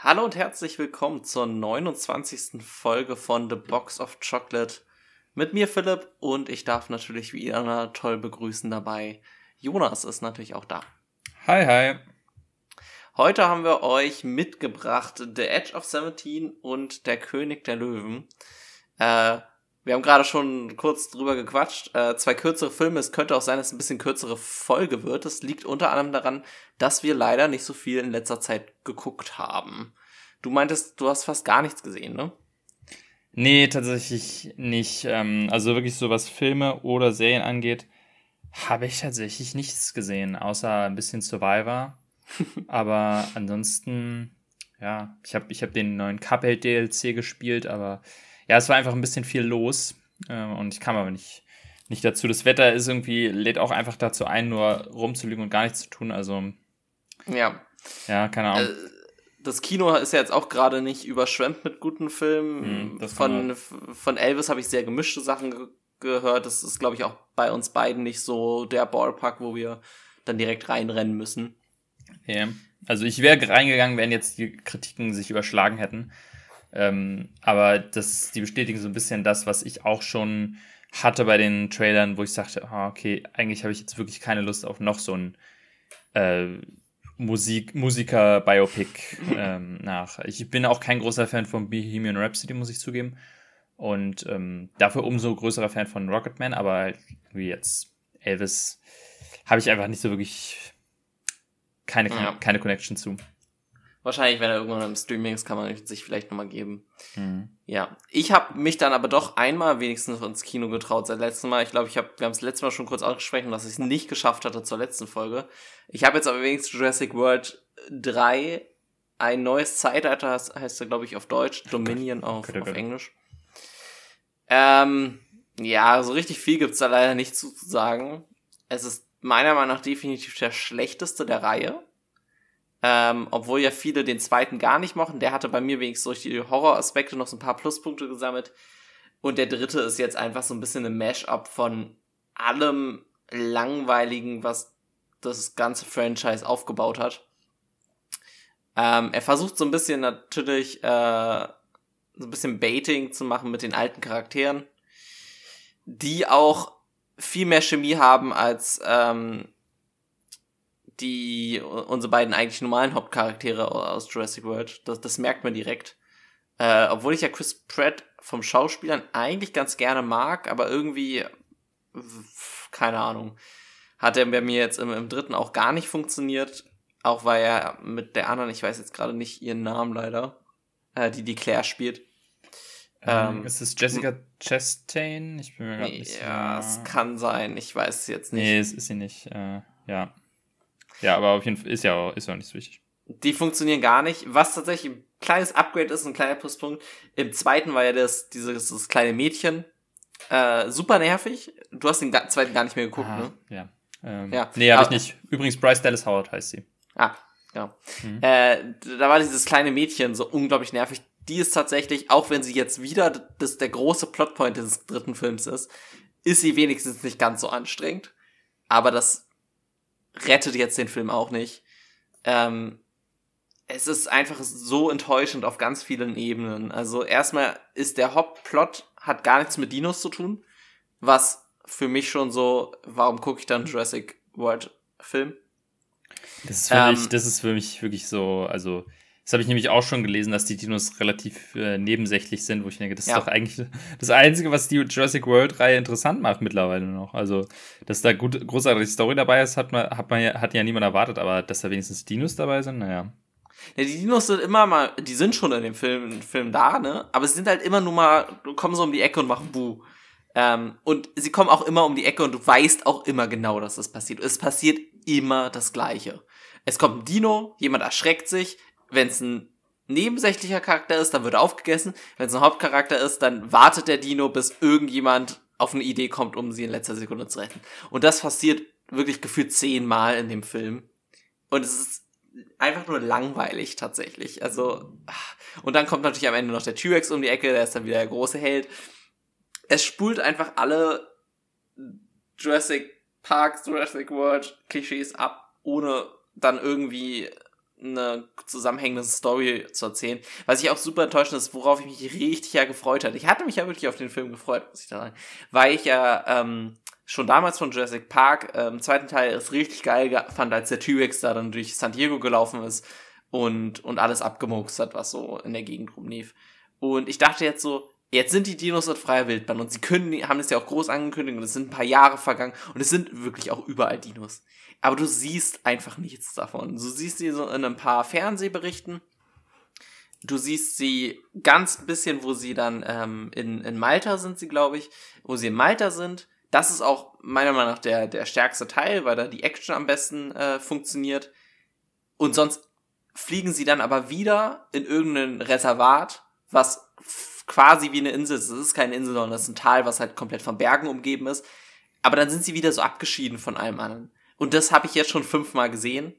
Hallo und herzlich willkommen zur 29. Folge von The Box of Chocolate. Mit mir Philipp und ich darf natürlich wie immer toll begrüßen dabei. Jonas ist natürlich auch da. Hi, hi. Heute haben wir euch mitgebracht The Edge of 17 und Der König der Löwen. Äh, wir haben gerade schon kurz drüber gequatscht. Äh, zwei kürzere Filme. Es könnte auch sein, dass es ein bisschen kürzere Folge wird. Das liegt unter anderem daran, dass wir leider nicht so viel in letzter Zeit geguckt haben. Du meintest, du hast fast gar nichts gesehen, ne? Nee, tatsächlich nicht. Ähm, also wirklich so was Filme oder Serien angeht, habe ich tatsächlich nichts gesehen, außer ein bisschen Survivor. aber ansonsten, ja, ich habe ich hab den neuen Cuphead DLC gespielt, aber ja, es war einfach ein bisschen viel los äh, und ich kam aber nicht, nicht dazu. Das Wetter ist irgendwie, lädt auch einfach dazu ein, nur rumzulügen und gar nichts zu tun. Also, ja. Ja, keine Ahnung. Äh, das Kino ist ja jetzt auch gerade nicht überschwemmt mit guten Filmen. Hm, von, von Elvis habe ich sehr gemischte Sachen ge gehört. Das ist, glaube ich, auch bei uns beiden nicht so der Ballpark, wo wir dann direkt reinrennen müssen. Ja. Also ich wäre reingegangen, wenn jetzt die Kritiken sich überschlagen hätten. Ähm, aber das, die bestätigen so ein bisschen das, was ich auch schon hatte bei den Trailern, wo ich sagte, oh, okay, eigentlich habe ich jetzt wirklich keine Lust auf noch so ein äh, Musik, Musiker-Biopic ähm, nach. Ich bin auch kein großer Fan von Bohemian Rhapsody, muss ich zugeben. Und ähm, dafür umso größerer Fan von Rocketman, aber wie jetzt Elvis habe ich einfach nicht so wirklich keine, ja. keine Connection zu. Wahrscheinlich, wenn er irgendwann im Streaming ist, kann man sich vielleicht nochmal geben. Mhm. Ja. Ich habe mich dann aber doch einmal wenigstens ins Kino getraut seit letztem Mal. Ich glaube, ich habe, wir haben es letztes Mal schon kurz ausgesprochen, dass ich es nicht geschafft hatte zur letzten Folge. Ich habe jetzt aber wenigstens Jurassic World 3, ein neues Zeitalter heißt, heißt er, glaube ich, auf Deutsch, Dominion auf, auf Englisch. Ähm, ja, so richtig viel gibt's da leider nicht zu sagen. Es ist meiner Meinung nach definitiv der schlechteste der Reihe. Ähm, obwohl ja viele den zweiten gar nicht mochten. Der hatte bei mir wenigstens durch die Horroraspekte noch so ein paar Pluspunkte gesammelt. Und der dritte ist jetzt einfach so ein bisschen ein Mash-up von allem Langweiligen, was das ganze Franchise aufgebaut hat. Ähm, er versucht so ein bisschen natürlich äh, so ein bisschen Baiting zu machen mit den alten Charakteren, die auch viel mehr Chemie haben als ähm, die unsere beiden eigentlich normalen Hauptcharaktere aus Jurassic World. Das, das merkt man direkt. Äh, obwohl ich ja Chris Pratt vom Schauspielern eigentlich ganz gerne mag, aber irgendwie, keine Ahnung, hat er bei mir jetzt im, im dritten auch gar nicht funktioniert. Auch weil er mit der anderen, ich weiß jetzt gerade nicht ihren Namen leider, äh, die die Claire spielt. Ähm, ähm, ist es Jessica Chastain? Ich bin mir gerade nicht Ja, es kann sein. Ich weiß es jetzt nicht. Nee, es ist sie nicht. Äh, ja. Ja, aber auf jeden Fall ist ja auch, ist ja auch nicht so wichtig. Die funktionieren gar nicht. Was tatsächlich ein kleines Upgrade ist, ein kleiner Pluspunkt. Im zweiten war ja das, dieses das kleine Mädchen. Äh, super nervig. Du hast den zweiten gar nicht mehr geguckt, Aha, ne? Ja. Ähm, ja. Nee, habe ich nicht. Übrigens, Bryce Dallas Howard heißt sie. Ah, genau. Mhm. Äh, da war dieses kleine Mädchen so unglaublich nervig. Die ist tatsächlich, auch wenn sie jetzt wieder das, der große Plotpoint des dritten Films ist, ist sie wenigstens nicht ganz so anstrengend. Aber das rettet jetzt den Film auch nicht. Ähm, es ist einfach so enttäuschend auf ganz vielen Ebenen. Also erstmal ist der Hauptplot hat gar nichts mit Dinos zu tun, was für mich schon so, warum gucke ich dann Jurassic World Film? Das ist, für ähm, mich, das ist für mich wirklich so, also das habe ich nämlich auch schon gelesen, dass die Dinos relativ äh, nebensächlich sind, wo ich denke, das ja. ist doch eigentlich das Einzige, was die Jurassic World-Reihe interessant macht mittlerweile noch. Also, dass da gut, großartige Story dabei ist, hat man, hat man ja, hat ja niemand erwartet, aber dass da wenigstens Dinos dabei sind, naja. Ja, die Dinos sind immer mal, die sind schon in dem Film, Film da, ne? Aber sie sind halt immer nur mal, kommen so um die Ecke und machen Buh. Ähm, und sie kommen auch immer um die Ecke und du weißt auch immer genau, dass das passiert. Es passiert immer das Gleiche. Es kommt ein Dino, jemand erschreckt sich, wenn es ein nebensächlicher Charakter ist, dann wird er aufgegessen. Wenn es ein Hauptcharakter ist, dann wartet der Dino, bis irgendjemand auf eine Idee kommt, um sie in letzter Sekunde zu retten. Und das passiert wirklich gefühlt zehnmal in dem Film. Und es ist einfach nur langweilig tatsächlich. Also, und dann kommt natürlich am Ende noch der T-Rex um die Ecke, der ist dann wieder der große Held. Es spult einfach alle Jurassic Park, Jurassic World Klischees ab, ohne dann irgendwie eine zusammenhängende Story zu erzählen. Was ich auch super enttäuschend ist, worauf ich mich richtig ja gefreut hatte. Ich hatte mich ja wirklich auf den Film gefreut, muss ich da sagen. Weil ich ja ähm, schon damals von Jurassic Park äh, im zweiten Teil es richtig geil fand, als der T-Rex da dann durch San Diego gelaufen ist und, und alles abgemurkst hat, was so in der Gegend rumlief. Und ich dachte jetzt so, jetzt sind die Dinos in freier Wildbahn und sie können, haben es ja auch groß angekündigt und es sind ein paar Jahre vergangen und es sind wirklich auch überall Dinos. Aber du siehst einfach nichts davon. Du siehst sie so in ein paar Fernsehberichten. Du siehst sie ganz bisschen, wo sie dann ähm, in, in Malta sind, sie glaube ich, wo sie in Malta sind. Das ist auch meiner Meinung nach der, der stärkste Teil, weil da die Action am besten äh, funktioniert. Und sonst fliegen sie dann aber wieder in irgendein Reservat, was quasi wie eine Insel ist. Es ist keine Insel, sondern es ist ein Tal, was halt komplett von Bergen umgeben ist. Aber dann sind sie wieder so abgeschieden von allem anderen. Und das habe ich jetzt schon fünfmal gesehen.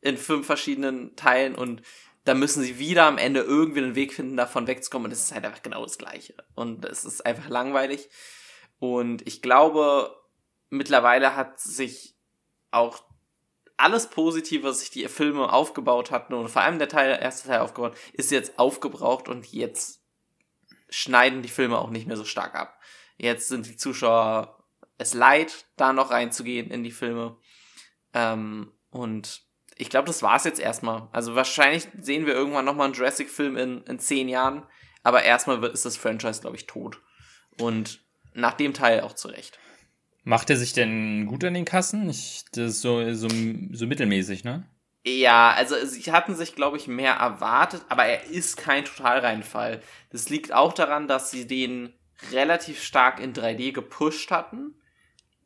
In fünf verschiedenen Teilen. Und da müssen sie wieder am Ende irgendwie einen Weg finden, davon wegzukommen. Und es ist halt einfach genau das Gleiche. Und es ist einfach langweilig. Und ich glaube, mittlerweile hat sich auch alles Positive, was sich die Filme aufgebaut hatten und vor allem der Teil, der erste Teil aufgebaut, ist jetzt aufgebraucht und jetzt schneiden die Filme auch nicht mehr so stark ab. Jetzt sind die Zuschauer es leid, da noch reinzugehen in die Filme. Ähm, und ich glaube, das war's jetzt erstmal. Also wahrscheinlich sehen wir irgendwann nochmal einen Jurassic-Film in, in zehn Jahren, aber erstmal ist das Franchise, glaube ich, tot. Und nach dem Teil auch zurecht. Macht er sich denn gut an den Kassen? Ich, das ist so, so, so mittelmäßig, ne? Ja, also sie hatten sich, glaube ich, mehr erwartet, aber er ist kein Totalreinfall. Das liegt auch daran, dass sie den relativ stark in 3D gepusht hatten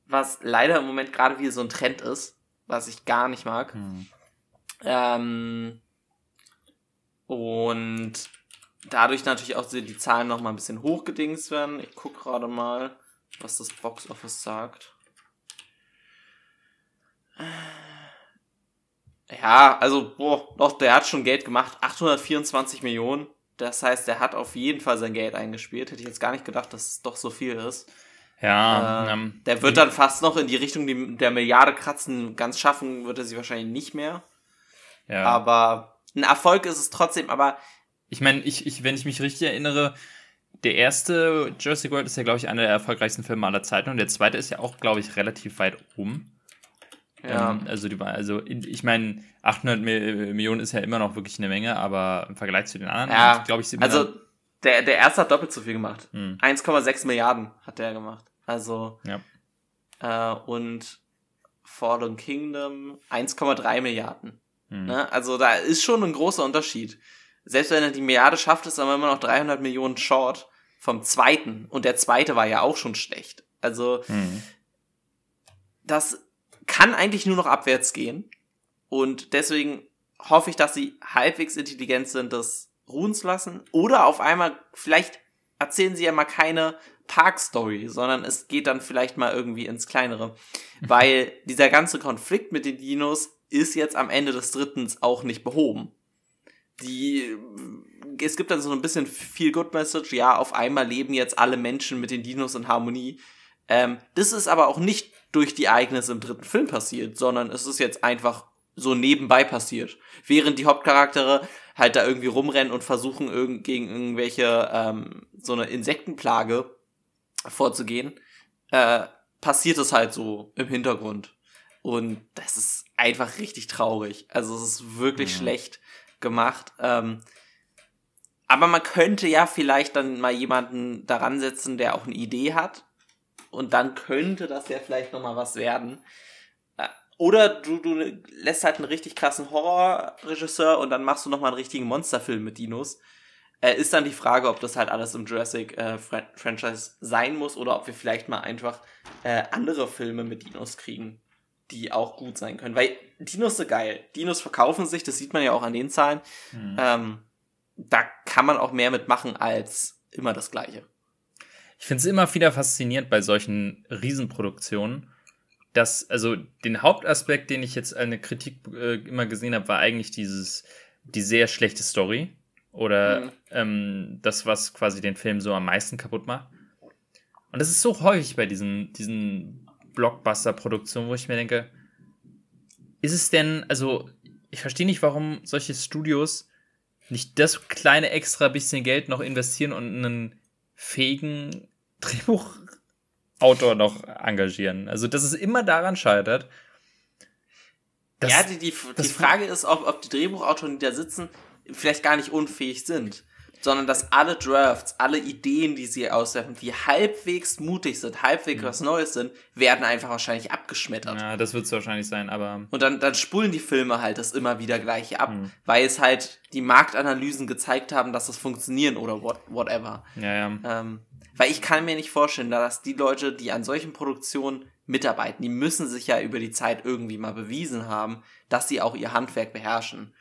was leider im Moment gerade wieder so ein Trend ist, was ich gar nicht mag. Hm. Ähm, und dadurch natürlich auch die Zahlen noch mal ein bisschen hochgedingst werden. Ich gucke gerade mal, was das Box Office sagt. Ja, also, boah, doch, der hat schon Geld gemacht. 824 Millionen. Das heißt, der hat auf jeden Fall sein Geld eingespielt. Hätte ich jetzt gar nicht gedacht, dass es doch so viel ist. Ja. Äh, ähm, der wird dann fast noch in die Richtung der Milliarde kratzen. Ganz schaffen wird er sie wahrscheinlich nicht mehr. Ja. Aber ein Erfolg ist es trotzdem, aber. Ich meine, ich, ich, wenn ich mich richtig erinnere, der erste Jurassic World ist ja, glaube ich, einer der erfolgreichsten Filme aller Zeiten und der zweite ist ja auch, glaube ich, relativ weit oben. Ja. Ähm, also, die, also ich meine, 800 Millionen ist ja immer noch wirklich eine Menge, aber im Vergleich zu den anderen, ja. glaube ich, also der, der erste hat doppelt so viel gemacht. Hm. 1,6 Milliarden hat der gemacht. Also, ja. äh, und Fallen Kingdom 1,3 Milliarden. Mhm. Ne? Also da ist schon ein großer Unterschied. Selbst wenn er die Milliarde schafft, ist aber immer noch 300 Millionen Short vom zweiten. Und der zweite war ja auch schon schlecht. Also, mhm. das kann eigentlich nur noch abwärts gehen. Und deswegen hoffe ich, dass sie halbwegs intelligent sind, das ruhen zu lassen. Oder auf einmal, vielleicht erzählen sie ja mal keine Park-Story, sondern es geht dann vielleicht mal irgendwie ins Kleinere. Weil dieser ganze Konflikt mit den Dinos ist jetzt am Ende des Drittens auch nicht behoben. Die, es gibt dann so ein bisschen viel Good Message, ja, auf einmal leben jetzt alle Menschen mit den Dinos in Harmonie. Ähm, das ist aber auch nicht durch die Ereignisse im dritten Film passiert, sondern es ist jetzt einfach so nebenbei passiert. Während die Hauptcharaktere halt da irgendwie rumrennen und versuchen, irgend gegen irgendwelche, ähm, so eine Insektenplage vorzugehen, äh, passiert es halt so im Hintergrund. Und das ist einfach richtig traurig. Also es ist wirklich mhm. schlecht gemacht. Ähm, aber man könnte ja vielleicht dann mal jemanden daran setzen, der auch eine Idee hat. Und dann könnte das ja vielleicht nochmal was werden. Äh, oder du, du lässt halt einen richtig krassen Horrorregisseur und dann machst du nochmal einen richtigen Monsterfilm mit Dinos. Äh, ist dann die Frage, ob das halt alles im Jurassic-Franchise äh, sein muss oder ob wir vielleicht mal einfach äh, andere Filme mit Dinos kriegen, die auch gut sein können. Weil Dinos sind geil. Dinos verkaufen sich, das sieht man ja auch an den Zahlen. Mhm. Ähm, da kann man auch mehr mitmachen als immer das Gleiche. Ich finde es immer wieder faszinierend bei solchen Riesenproduktionen, dass, also den Hauptaspekt, den ich jetzt eine Kritik äh, immer gesehen habe, war eigentlich dieses, die sehr schlechte Story oder mhm. ähm, das, was quasi den Film so am meisten kaputt macht. Und das ist so häufig bei diesen, diesen Blockbuster-Produktionen, wo ich mir denke, ist es denn, also ich verstehe nicht, warum solche Studios nicht das kleine extra bisschen Geld noch investieren und einen fähigen Drehbuchautor noch engagieren. Also, dass es immer daran scheitert. ja, die, die, die Frage ist, ob, ob die Drehbuchautoren, die da sitzen, vielleicht gar nicht unfähig sind sondern dass alle Drafts, alle Ideen, die sie auswerfen, die halbwegs mutig sind, halbwegs mhm. was Neues sind, werden einfach wahrscheinlich abgeschmettert. Ja, das wird es wahrscheinlich sein, aber. Und dann, dann spulen die Filme halt das immer wieder gleich ab, mhm. weil es halt die Marktanalysen gezeigt haben, dass das funktionieren oder what, whatever. Ja, ja. Ähm, weil ich kann mir nicht vorstellen, dass die Leute, die an solchen Produktionen mitarbeiten, die müssen sich ja über die Zeit irgendwie mal bewiesen haben, dass sie auch ihr Handwerk beherrschen.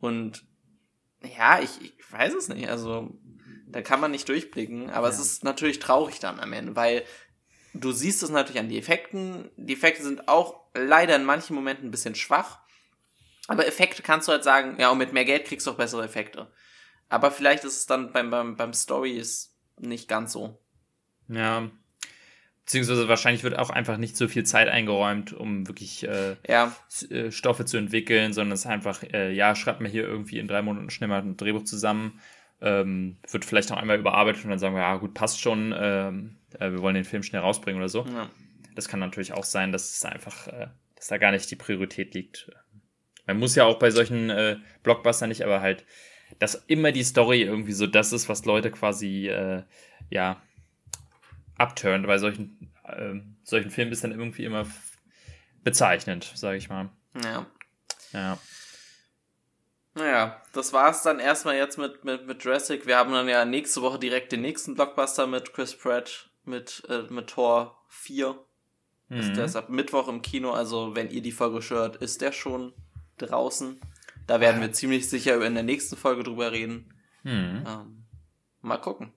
Und ja, ich, ich weiß es nicht. Also, da kann man nicht durchblicken, aber ja. es ist natürlich traurig dann am Ende, weil du siehst es natürlich an die Effekten. Die Effekte sind auch leider in manchen Momenten ein bisschen schwach. Aber Effekte kannst du halt sagen, ja, und mit mehr Geld kriegst du auch bessere Effekte. Aber vielleicht ist es dann beim, beim, beim Story ist nicht ganz so. Ja, Beziehungsweise wahrscheinlich wird auch einfach nicht so viel Zeit eingeräumt, um wirklich äh, ja. Äh, Stoffe zu entwickeln, sondern es ist einfach, äh, ja, schreibt mir hier irgendwie in drei Monaten schnell mal ein Drehbuch zusammen, ähm, wird vielleicht noch einmal überarbeitet und dann sagen wir, ja gut, passt schon, ähm, äh, wir wollen den Film schnell rausbringen oder so. Ja. Das kann natürlich auch sein, dass es einfach, äh, dass da gar nicht die Priorität liegt. Man muss ja auch bei solchen äh, Blockbustern nicht, aber halt, dass immer die Story irgendwie so das ist, was Leute quasi, äh, ja, abturnt. Bei solchen, äh, solchen Filmen ist dann irgendwie immer bezeichnend, sage ich mal. Ja. Ja. Naja, das war's dann erstmal jetzt mit, mit, mit Jurassic. Wir haben dann ja nächste Woche direkt den nächsten Blockbuster mit Chris Pratt mit, äh, mit Tor 4. Mhm. Ist der ist ab Mittwoch im Kino, also wenn ihr die Folge hört, ist der schon draußen. Da werden wir ziemlich sicher in der nächsten Folge drüber reden. Mhm. Ähm, mal gucken.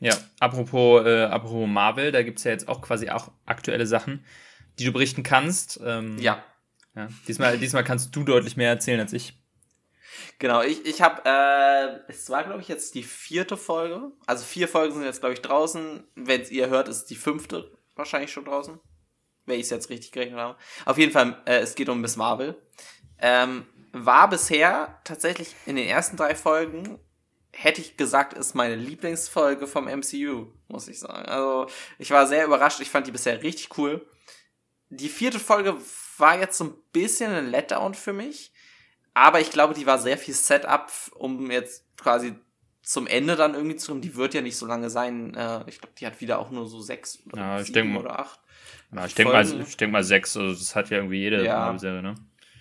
Ja, apropos, äh, apropos Marvel, da gibt's ja jetzt auch quasi auch aktuelle Sachen, die du berichten kannst. Ähm, ja. ja. Diesmal, diesmal kannst du deutlich mehr erzählen als ich. Genau, ich, ich habe, äh, es war, glaube ich, jetzt die vierte Folge. Also vier Folgen sind jetzt, glaube ich, draußen. Wenn ihr hört, ist die fünfte wahrscheinlich schon draußen. Wenn ich es jetzt richtig gerechnet habe. Auf jeden Fall, äh, es geht um Miss Marvel. Ähm, war bisher tatsächlich in den ersten drei Folgen hätte ich gesagt, ist meine Lieblingsfolge vom MCU, muss ich sagen. Also, ich war sehr überrascht. Ich fand die bisher richtig cool. Die vierte Folge war jetzt so ein bisschen ein Letdown für mich. Aber ich glaube, die war sehr viel Setup, um jetzt quasi zum Ende dann irgendwie zu kommen. Die wird ja nicht so lange sein. Äh, ich glaube, die hat wieder auch nur so sechs oder ja, ich denk, oder acht. Ja, ich denke mal, ich denk mal sechs. Also das hat ja irgendwie jede ja, Serie, ne?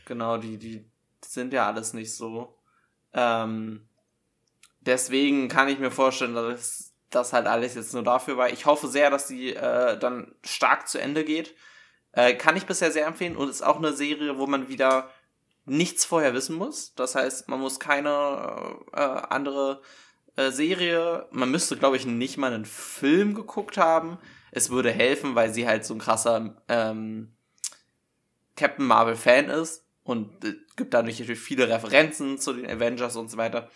Genau, die, die sind ja alles nicht so. Ähm, Deswegen kann ich mir vorstellen, dass das halt alles jetzt nur dafür war. Ich hoffe sehr, dass die äh, dann stark zu Ende geht. Äh, kann ich bisher sehr empfehlen und ist auch eine Serie, wo man wieder nichts vorher wissen muss. Das heißt, man muss keine äh, andere äh, Serie, man müsste, glaube ich, nicht mal einen Film geguckt haben. Es würde helfen, weil sie halt so ein krasser ähm, Captain Marvel Fan ist und äh, gibt dadurch natürlich viele Referenzen zu den Avengers und so weiter.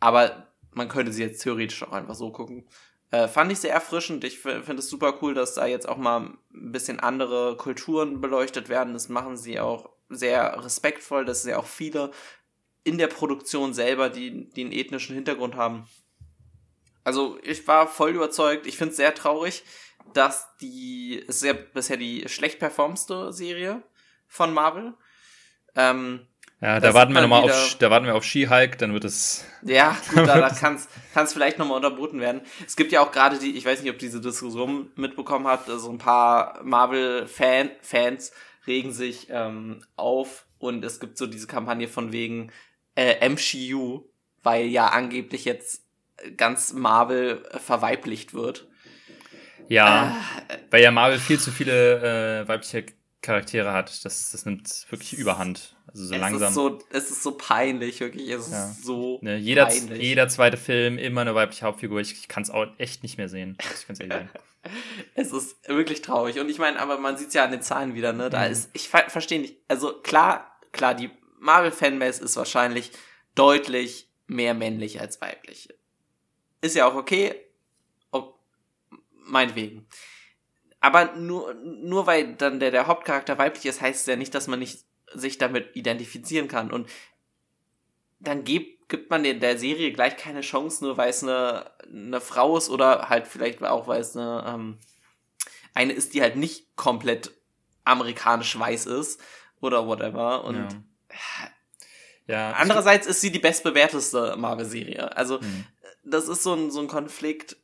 Aber man könnte sie jetzt theoretisch auch einfach so gucken. Äh, fand ich sehr erfrischend. Ich finde es super cool, dass da jetzt auch mal ein bisschen andere Kulturen beleuchtet werden. Das machen sie auch sehr respektvoll, dass sie auch viele in der Produktion selber, die, die einen ethnischen Hintergrund haben. Also ich war voll überzeugt. Ich finde es sehr traurig, dass die, es ist ja bisher die schlecht performste Serie von Marvel. Ähm, ja, da warten wir nochmal auf, da warten wir auf Ski-Hulk, dann wird es. Ja, gut, da, da kann es vielleicht nochmal unterboten werden. Es gibt ja auch gerade die, ich weiß nicht, ob diese Diskussion mitbekommen hat, so also ein paar Marvel-Fans regen sich ähm, auf und es gibt so diese Kampagne von wegen äh, MCU, weil ja angeblich jetzt ganz Marvel verweiblicht wird. Ja, äh, weil ja Marvel viel zu viele äh, weibliche Charaktere hat. Das, das nimmt wirklich überhand. Also so es langsam. Ist so, es ist so peinlich, wirklich. Es ja. ist so ne, jeder, peinlich. Jeder zweite Film, immer eine weibliche Hauptfigur. Ich, ich kann es auch echt nicht mehr sehen. Ich kann's ehrlich sagen. es ist wirklich traurig. Und ich meine, aber man sieht es ja an den Zahlen wieder, ne? Da mhm. ist, ich ver verstehe nicht. Also klar, klar, die Marvel-Fanbase ist wahrscheinlich deutlich mehr männlich als weiblich. Ist ja auch okay. Oh, meinetwegen. Aber nur, nur weil dann der, der Hauptcharakter weiblich ist, heißt es ja nicht, dass man nicht sich damit identifizieren kann. Und dann gibt, gibt man der, der Serie gleich keine Chance, nur weil es eine, eine Frau ist oder halt vielleicht auch, weil es eine, ähm, eine ist, die halt nicht komplett amerikanisch weiß ist oder whatever. Und ja. Ja, Andererseits ist sie die bestbewerteste Marvel-Serie. Also, hm. das ist so ein, so ein Konflikt.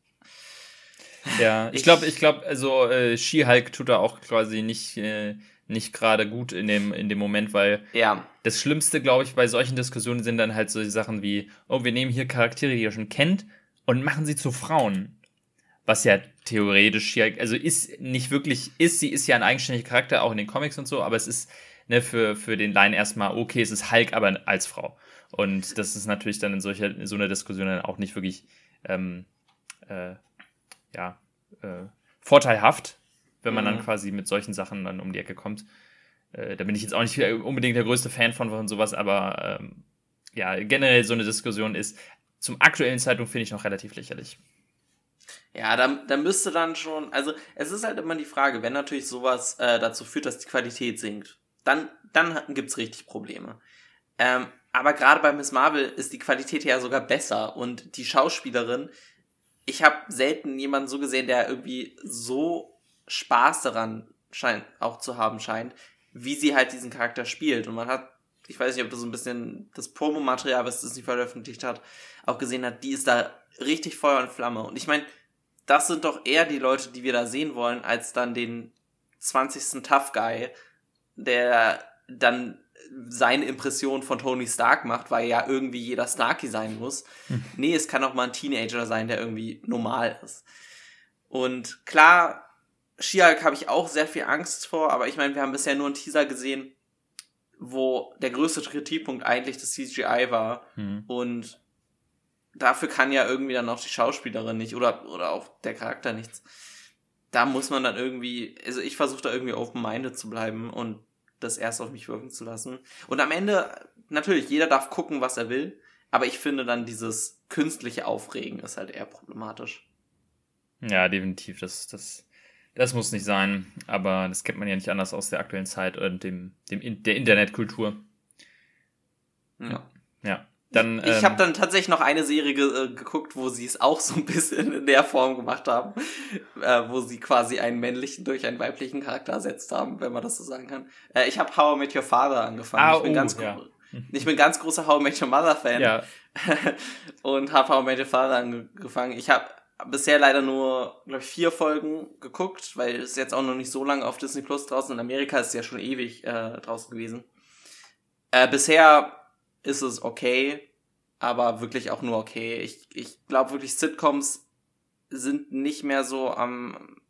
Ja, ich glaube, ich glaube, also äh, She-Hulk tut da auch quasi nicht, äh, nicht gerade gut in dem, in dem Moment, weil ja. das Schlimmste, glaube ich, bei solchen Diskussionen sind dann halt solche Sachen wie, oh, wir nehmen hier Charaktere, die ihr schon kennt, und machen sie zu Frauen. Was ja theoretisch She-Hulk, also ist nicht wirklich, ist, sie ist ja ein eigenständiger Charakter, auch in den Comics und so, aber es ist ne, für, für den Laien erstmal, okay, es ist Hulk, aber als Frau. Und das ist natürlich dann in solcher, in so einer Diskussion dann auch nicht wirklich, ähm, äh, ja, äh, vorteilhaft, wenn man mhm. dann quasi mit solchen Sachen dann um die Ecke kommt. Äh, da bin ich jetzt auch nicht unbedingt der größte Fan von, von sowas, aber ähm, ja, generell so eine Diskussion ist zum aktuellen Zeitpunkt finde ich noch relativ lächerlich. Ja, da, da müsste dann schon, also es ist halt immer die Frage, wenn natürlich sowas äh, dazu führt, dass die Qualität sinkt, dann, dann gibt's richtig Probleme. Ähm, aber gerade bei Miss Marvel ist die Qualität ja sogar besser und die Schauspielerin, ich habe selten jemanden so gesehen, der irgendwie so Spaß daran scheint, auch zu haben scheint, wie sie halt diesen Charakter spielt. Und man hat, ich weiß nicht, ob du so ein bisschen das Promomaterial, was Disney veröffentlicht hat, auch gesehen hat, die ist da richtig Feuer und Flamme. Und ich meine, das sind doch eher die Leute, die wir da sehen wollen, als dann den 20. Tough Guy, der dann seine Impression von Tony Stark macht, weil ja irgendwie jeder Starky sein muss. Hm. Nee, es kann auch mal ein Teenager sein, der irgendwie normal ist. Und klar, She-Hulk habe ich auch sehr viel Angst vor, aber ich meine, wir haben bisher nur einen Teaser gesehen, wo der größte Kritikpunkt eigentlich das CGI war. Mhm. Und dafür kann ja irgendwie dann auch die Schauspielerin nicht oder, oder auch der Charakter nichts da muss man dann irgendwie, also ich versuche da irgendwie open-minded zu bleiben und das erst auf mich wirken zu lassen. Und am Ende, natürlich, jeder darf gucken, was er will, aber ich finde dann dieses künstliche Aufregen ist halt eher problematisch. Ja, definitiv. Das, das, das muss nicht sein, aber das kennt man ja nicht anders aus der aktuellen Zeit und dem, dem der Internetkultur. Ja. Ja. Dann, ich ähm, habe dann tatsächlich noch eine Serie ge äh, geguckt, wo sie es auch so ein bisschen in der Form gemacht haben, äh, wo sie quasi einen männlichen durch einen weiblichen Charakter ersetzt haben, wenn man das so sagen kann. Äh, ich habe How I Met Your Father angefangen. Ah, ich, bin oh, ganz ja. ich bin ganz großer How I Met Your Mother Fan ja. und habe How I Met Your Father angefangen. Ich habe bisher leider nur, glaube ich, vier Folgen geguckt, weil es jetzt auch noch nicht so lange auf Disney Plus draußen. In Amerika ist es ja schon ewig äh, draußen gewesen. Äh, bisher ist es okay, aber wirklich auch nur okay. Ich, ich glaube wirklich, Sitcoms sind nicht mehr so am,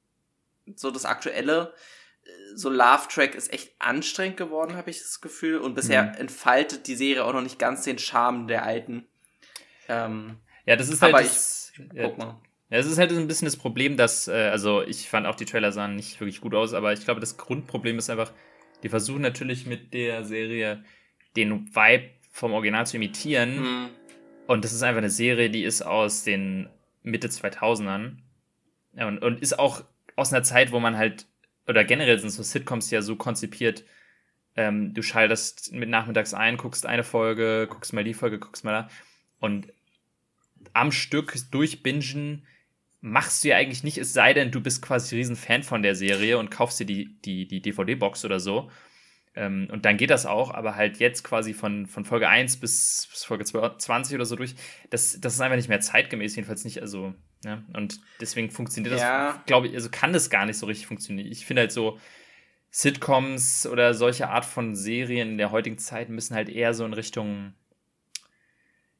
so das Aktuelle. So Love Track ist echt anstrengend geworden, habe ich das Gefühl. Und bisher mhm. entfaltet die Serie auch noch nicht ganz den Charme der alten. Ähm, ja, das ist halt. Das, ich, ja, guck mal. Ja, es ist halt ein bisschen das Problem, dass, äh, also ich fand auch die Trailer sahen nicht wirklich gut aus, aber ich glaube, das Grundproblem ist einfach, die versuchen natürlich mit der Serie den Vibe vom Original zu imitieren. Mhm. Und das ist einfach eine Serie, die ist aus den Mitte 2000ern und, und ist auch aus einer Zeit, wo man halt, oder generell sind so Sitcoms ja so konzipiert, ähm, du schaltest mit nachmittags ein, guckst eine Folge, guckst mal die Folge, guckst mal da und am Stück durchbingen machst du ja eigentlich nicht, es sei denn, du bist quasi riesen Fan von der Serie und kaufst dir die, die, die DVD-Box oder so ähm, und dann geht das auch, aber halt jetzt quasi von, von Folge 1 bis, bis Folge 20 oder so durch, das, das ist einfach nicht mehr zeitgemäß, jedenfalls nicht, also, ja, und deswegen funktioniert ja. das, glaube ich, also kann das gar nicht so richtig funktionieren. Ich finde halt so, Sitcoms oder solche Art von Serien in der heutigen Zeit müssen halt eher so in Richtung,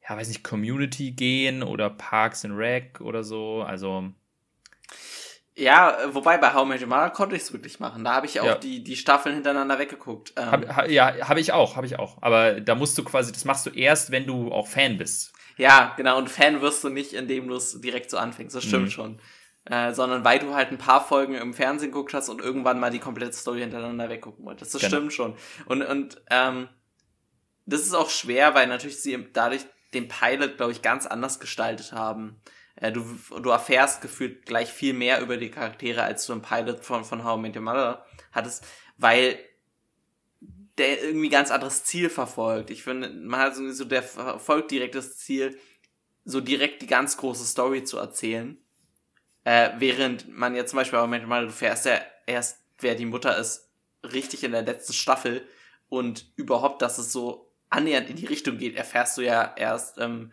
ja, weiß nicht, Community gehen oder Parks and Rec oder so, also ja, wobei bei How Met Your Mother konnte ich es wirklich machen. Da habe ich auch ja. die, die Staffeln hintereinander weggeguckt. Ähm. Hab, ha, ja, habe ich auch, habe ich auch. Aber da musst du quasi, das machst du erst, wenn du auch Fan bist. Ja, genau. Und Fan wirst du nicht, indem du es direkt so anfängst. Das stimmt mhm. schon. Äh, sondern weil du halt ein paar Folgen im Fernsehen geguckt hast und irgendwann mal die komplette Story hintereinander weggucken wolltest. Das genau. stimmt schon. Und, und ähm, das ist auch schwer, weil natürlich sie dadurch den Pilot, glaube ich, ganz anders gestaltet haben. Äh, du, du erfährst gefühlt gleich viel mehr über die Charaktere, als du im Pilot von, von How I Met Your Mother hattest, weil der irgendwie ganz anderes Ziel verfolgt. Ich finde, man hat so, der verfolgt direkt das Ziel, so direkt die ganz große Story zu erzählen. Äh, während man jetzt zum Beispiel auch manchmal, du fährst ja erst, wer die Mutter ist, richtig in der letzten Staffel und überhaupt, dass es so annähernd in die Richtung geht, erfährst du ja erst, ähm,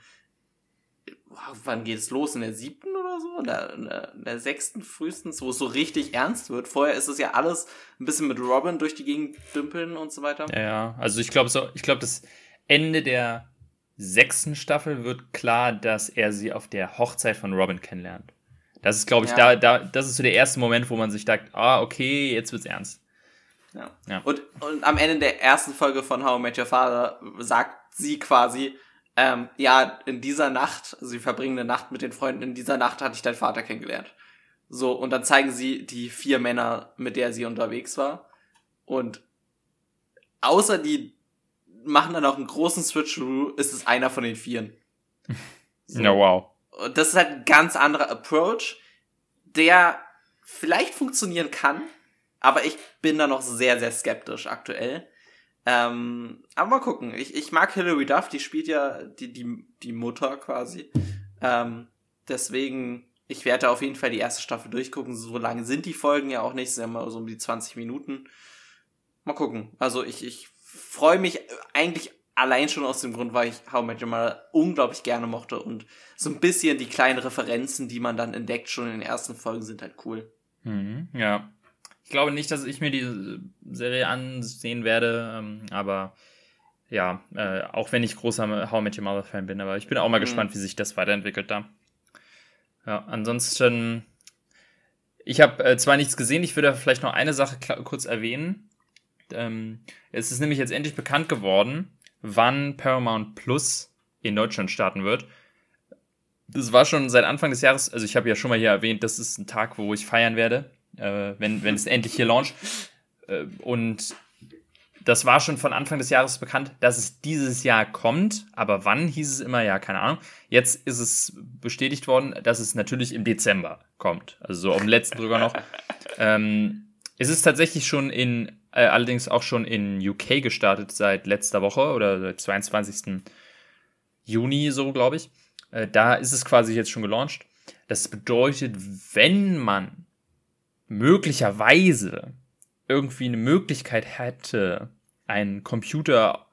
wann geht es los? In der siebten oder so? In der, in der, in der sechsten frühestens, wo es so richtig ernst wird. Vorher ist es ja alles ein bisschen mit Robin durch die Gegend dümpeln und so weiter. Ja, ja. Also ich glaube so, ich glaube, das Ende der sechsten Staffel wird klar, dass er sie auf der Hochzeit von Robin kennenlernt. Das ist, glaube ich, ja. da, da, das ist so der erste Moment, wo man sich sagt, ah, okay, jetzt wird's ernst. Ja. ja. Und, und am Ende der ersten Folge von How I Met Your Father sagt sie quasi, ähm, ja, in dieser Nacht, also sie verbringen eine Nacht mit den Freunden, in dieser Nacht hatte ich deinen Vater kennengelernt. So, und dann zeigen sie die vier Männer, mit der sie unterwegs war. Und außer die machen dann auch einen großen Switcheroo, ist es einer von den Vieren. So. Ja, wow. Und das ist halt ein ganz anderer Approach, der vielleicht funktionieren kann, aber ich bin da noch sehr, sehr skeptisch aktuell. Ähm, aber mal gucken. Ich, ich mag Hilary Duff, die spielt ja die, die, die Mutter quasi. Ähm, deswegen, ich werde auf jeden Fall die erste Staffel durchgucken. So lange sind die Folgen ja auch nicht, sind mal so um die 20 Minuten. Mal gucken. Also ich, ich freue mich eigentlich allein schon aus dem Grund, weil ich How I Met Your Mother unglaublich gerne mochte und so ein bisschen die kleinen Referenzen, die man dann entdeckt, schon in den ersten Folgen sind halt cool. Mhm, ja. Ich glaube nicht, dass ich mir die Serie ansehen werde, ähm, aber ja, äh, auch wenn ich großer How I Met Your Mother Fan bin, aber ich bin auch mal mhm. gespannt, wie sich das weiterentwickelt da. Ja, ansonsten, ich habe äh, zwar nichts gesehen, ich würde vielleicht noch eine Sache kurz erwähnen. Ähm, es ist nämlich jetzt endlich bekannt geworden, wann Paramount Plus in Deutschland starten wird. Das war schon seit Anfang des Jahres, also ich habe ja schon mal hier erwähnt, das ist ein Tag, wo ich feiern werde, äh, wenn, es endlich hier launcht. Äh, und das war schon von Anfang des Jahres bekannt, dass es dieses Jahr kommt, aber wann hieß es immer, ja, keine Ahnung. Jetzt ist es bestätigt worden, dass es natürlich im Dezember kommt. Also so auf dem letzten Drücker noch. ähm, es ist tatsächlich schon in äh, allerdings auch schon in UK gestartet seit letzter Woche oder seit 22. Juni, so glaube ich. Äh, da ist es quasi jetzt schon gelauncht. Das bedeutet, wenn man möglicherweise irgendwie eine Möglichkeit hätte, einen Computer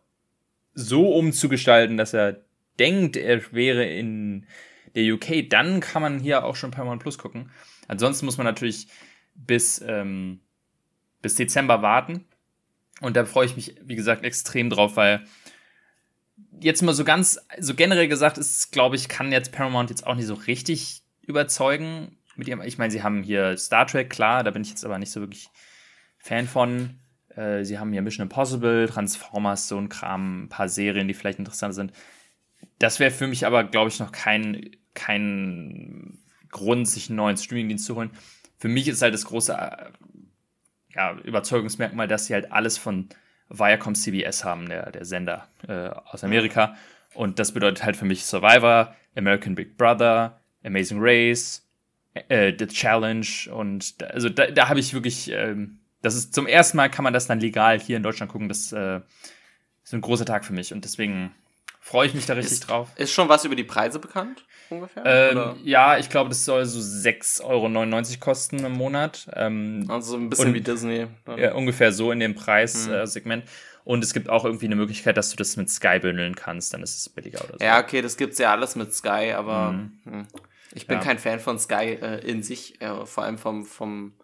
so umzugestalten, dass er denkt, er wäre in der UK, dann kann man hier auch schon Paramount Plus gucken. Ansonsten muss man natürlich bis ähm, bis Dezember warten. Und da freue ich mich, wie gesagt, extrem drauf, weil jetzt mal so ganz, so generell gesagt ist, glaube ich, kann jetzt Paramount jetzt auch nicht so richtig überzeugen mit ihrem, ich meine, sie haben hier Star Trek, klar, da bin ich jetzt aber nicht so wirklich Fan von. Äh, sie haben hier Mission Impossible, Transformers, so ein Kram, ein paar Serien, die vielleicht interessant sind. Das wäre für mich aber, glaube ich, noch kein, kein Grund, sich einen neuen Streamingdienst zu holen. Für mich ist halt das große ja, Überzeugungsmerkmal, dass sie halt alles von Viacom CBS haben, der, der Sender äh, aus Amerika. Und das bedeutet halt für mich Survivor, American Big Brother, Amazing Race, äh, The Challenge und da, also da, da habe ich wirklich, ähm, das ist zum ersten Mal kann man das dann legal hier in Deutschland gucken. Das äh, ist ein großer Tag für mich und deswegen freue ich mich da richtig ist, drauf. Ist schon was über die Preise bekannt? ungefähr? Ähm, ja, ich glaube, das soll so 6,99 Euro kosten im Monat. Ähm, also ein bisschen und, wie Disney. Ja, ungefähr so in dem Preissegment. Mhm. Äh, und es gibt auch irgendwie eine Möglichkeit, dass du das mit Sky bündeln kannst, dann ist es billiger oder so. Ja, okay, das gibt's ja alles mit Sky, aber mhm. Hm. Ich bin ja. kein Fan von Sky äh, in sich, äh, vor allem vom, vom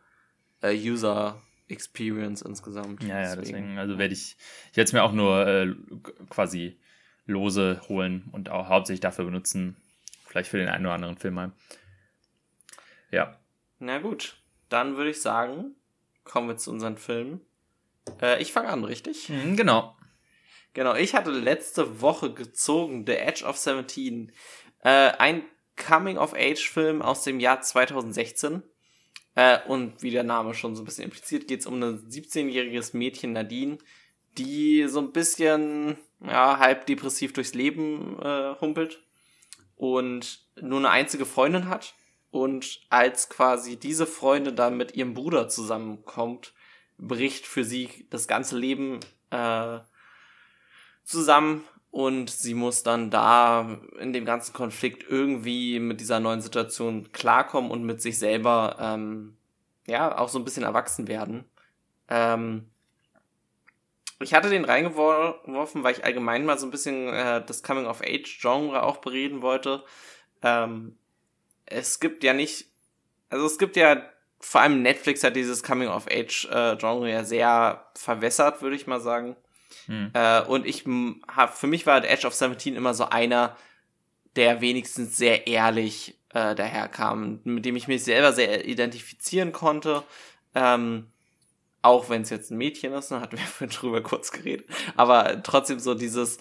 äh, User Experience insgesamt. Ja, ja, deswegen, deswegen also werde ich, ich werde es mir auch nur äh, quasi lose holen und auch hauptsächlich dafür benutzen, Vielleicht für den einen oder anderen Film mal. Ja. Na gut, dann würde ich sagen, kommen wir zu unseren Filmen. Äh, ich fange an, richtig? Mhm, genau. Genau, ich hatte letzte Woche gezogen The Edge of 17. Äh, ein Coming-of-Age-Film aus dem Jahr 2016. Äh, und wie der Name schon so ein bisschen impliziert, geht es um ein 17-jähriges Mädchen Nadine, die so ein bisschen ja, halb depressiv durchs Leben äh, humpelt und nur eine einzige Freundin hat. Und als quasi diese Freundin dann mit ihrem Bruder zusammenkommt, bricht für sie das ganze Leben äh, zusammen und sie muss dann da in dem ganzen Konflikt irgendwie mit dieser neuen Situation klarkommen und mit sich selber ähm, ja auch so ein bisschen erwachsen werden. Ähm, ich hatte den reingeworfen, weil ich allgemein mal so ein bisschen äh, das Coming-of-Age-Genre auch bereden wollte. Ähm, es gibt ja nicht, also es gibt ja, vor allem Netflix hat dieses Coming-of-Age-Genre ja sehr verwässert, würde ich mal sagen. Hm. Äh, und ich hab, für mich war The Edge of 17 immer so einer, der wenigstens sehr ehrlich äh, daherkam, mit dem ich mich selber sehr identifizieren konnte. Ähm, auch wenn es jetzt ein Mädchen ist, dann hatten wir vorhin drüber kurz geredet. Aber trotzdem so dieses,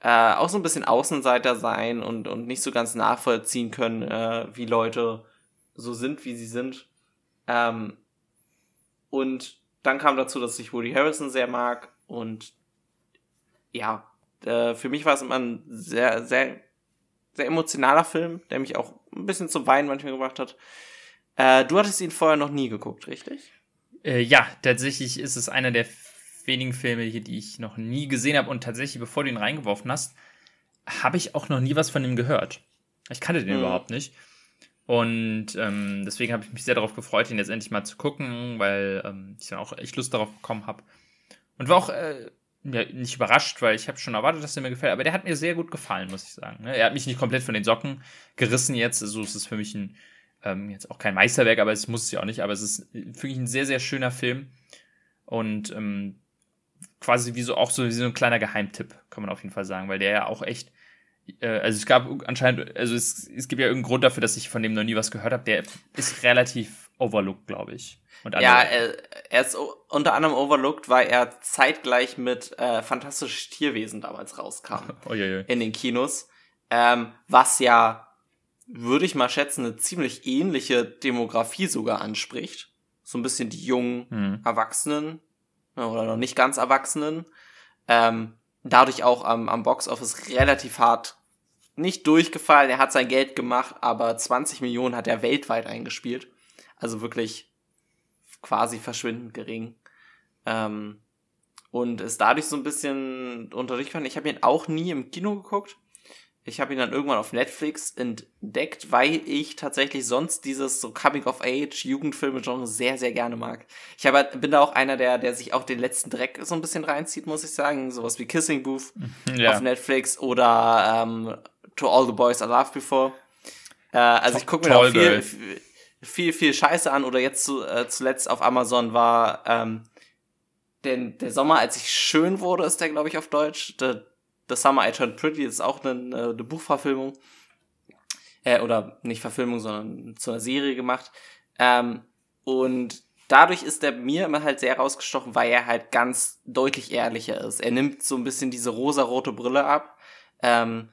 äh, auch so ein bisschen Außenseiter sein und, und nicht so ganz nachvollziehen können, äh, wie Leute so sind, wie sie sind. Ähm, und dann kam dazu, dass ich Woody Harrison sehr mag und ja, äh, für mich war es immer ein sehr, sehr, sehr emotionaler Film, der mich auch ein bisschen zum Weinen manchmal gebracht hat. Äh, du hattest ihn vorher noch nie geguckt, richtig? Äh, ja, tatsächlich ist es einer der wenigen Filme hier, die ich noch nie gesehen habe. Und tatsächlich, bevor du ihn reingeworfen hast, habe ich auch noch nie was von ihm gehört. Ich kannte den mhm. überhaupt nicht. Und ähm, deswegen habe ich mich sehr darauf gefreut, ihn jetzt endlich mal zu gucken, weil ähm, ich dann auch echt Lust darauf bekommen habe. Und war auch äh, ja, nicht überrascht, weil ich habe schon erwartet, dass der mir gefällt, aber der hat mir sehr gut gefallen, muss ich sagen. Ne? Er hat mich nicht komplett von den Socken gerissen jetzt, also es ist für mich ein, ähm, jetzt auch kein Meisterwerk, aber es muss es ja auch nicht, aber es ist wirklich ein sehr, sehr schöner Film und ähm, quasi wie so auch so, wie so ein kleiner Geheimtipp, kann man auf jeden Fall sagen, weil der ja auch echt, äh, also es gab anscheinend, also es, es gibt ja irgendeinen Grund dafür, dass ich von dem noch nie was gehört habe, der ist relativ overlooked, glaube ich ja, er, er ist unter anderem overlooked, weil er zeitgleich mit äh, Fantastisches Tierwesen damals rauskam. oh, je, je. In den Kinos. Ähm, was ja, würde ich mal schätzen, eine ziemlich ähnliche Demografie sogar anspricht. So ein bisschen die jungen hm. Erwachsenen oder noch nicht ganz Erwachsenen. Ähm, dadurch auch am, am Boxoffice relativ hart nicht durchgefallen. Er hat sein Geld gemacht, aber 20 Millionen hat er weltweit eingespielt. Also wirklich quasi verschwindend gering. Ähm, und ist dadurch so ein bisschen unter gefallen. Ich habe ihn auch nie im Kino geguckt. Ich habe ihn dann irgendwann auf Netflix entdeckt, weil ich tatsächlich sonst dieses so Coming-of-Age Jugendfilme-Genre sehr, sehr gerne mag. Ich hab, halt, bin da auch einer, der, der sich auch den letzten Dreck so ein bisschen reinzieht, muss ich sagen. Sowas wie Kissing Booth ja. auf Netflix oder ähm, To All the Boys I Loved Before. Äh, also ich gucke mir auch viel, viel, viel, viel Scheiße an oder jetzt zu, äh, zuletzt auf Amazon war ähm, denn der Sommer, als ich schön wurde, ist der, glaube ich, auf Deutsch. The, The Summer I Turned Pretty ist auch eine, eine Buchverfilmung. Äh, oder nicht Verfilmung, sondern zu einer Serie gemacht. Ähm, und dadurch ist er mir immer halt sehr rausgestochen, weil er halt ganz deutlich ehrlicher ist. Er nimmt so ein bisschen diese rosarote Brille ab, ähm,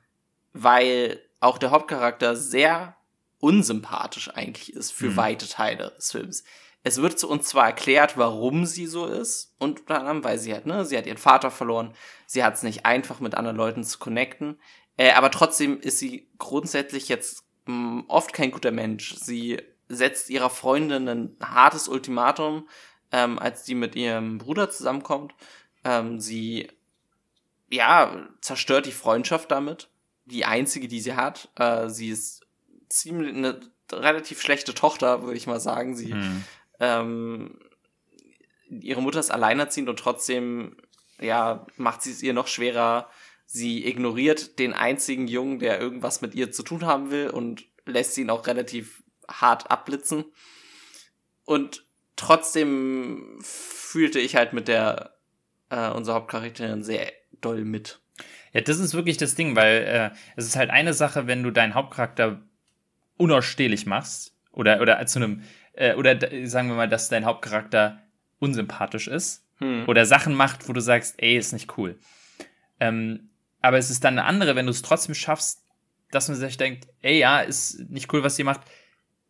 weil auch der Hauptcharakter sehr unsympathisch eigentlich ist für mhm. weite Teile des Films. Es wird zu uns zwar erklärt, warum sie so ist, und unter anderem, weil sie hat, ne, sie hat ihren Vater verloren, sie hat es nicht einfach mit anderen Leuten zu connecten, äh, aber trotzdem ist sie grundsätzlich jetzt mh, mm, oft kein guter Mensch. Sie setzt ihrer Freundin ein hartes Ultimatum, ähm, als die mit ihrem Bruder zusammenkommt. Ähm, sie, ja, zerstört die Freundschaft damit. Die einzige, die sie hat. Äh, sie ist ziemlich eine relativ schlechte Tochter, würde ich mal sagen. Sie hm. ähm, ihre Mutter ist alleinerziehend und trotzdem ja macht sie es ihr noch schwerer. Sie ignoriert den einzigen Jungen, der irgendwas mit ihr zu tun haben will und lässt ihn auch relativ hart abblitzen. Und trotzdem fühlte ich halt mit der äh, unserer Hauptcharakterin sehr doll mit. Ja, das ist wirklich das Ding, weil äh, es ist halt eine Sache, wenn du deinen Hauptcharakter unausstehlich machst oder oder zu einem äh, oder sagen wir mal, dass dein Hauptcharakter unsympathisch ist hm. oder Sachen macht, wo du sagst, ey, ist nicht cool. Ähm, aber es ist dann eine andere, wenn du es trotzdem schaffst, dass man sich denkt, ey, ja, ist nicht cool, was sie macht,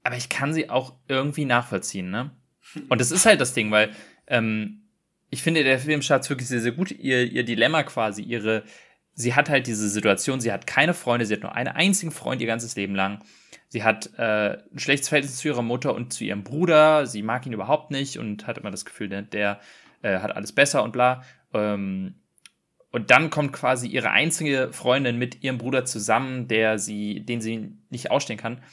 aber ich kann sie auch irgendwie nachvollziehen, ne? Und das ist halt das Ding, weil ähm, ich finde, der Film schafft wirklich sehr, sehr gut ihr, ihr Dilemma quasi, ihre, sie hat halt diese Situation, sie hat keine Freunde, sie hat nur einen einzigen Freund ihr ganzes Leben lang Sie hat äh, ein schlechtes Verhältnis zu ihrer Mutter und zu ihrem Bruder. Sie mag ihn überhaupt nicht und hat immer das Gefühl, der, der äh, hat alles besser und bla. Ähm, und dann kommt quasi ihre einzige Freundin mit ihrem Bruder zusammen, der sie, den sie nicht ausstehen kann.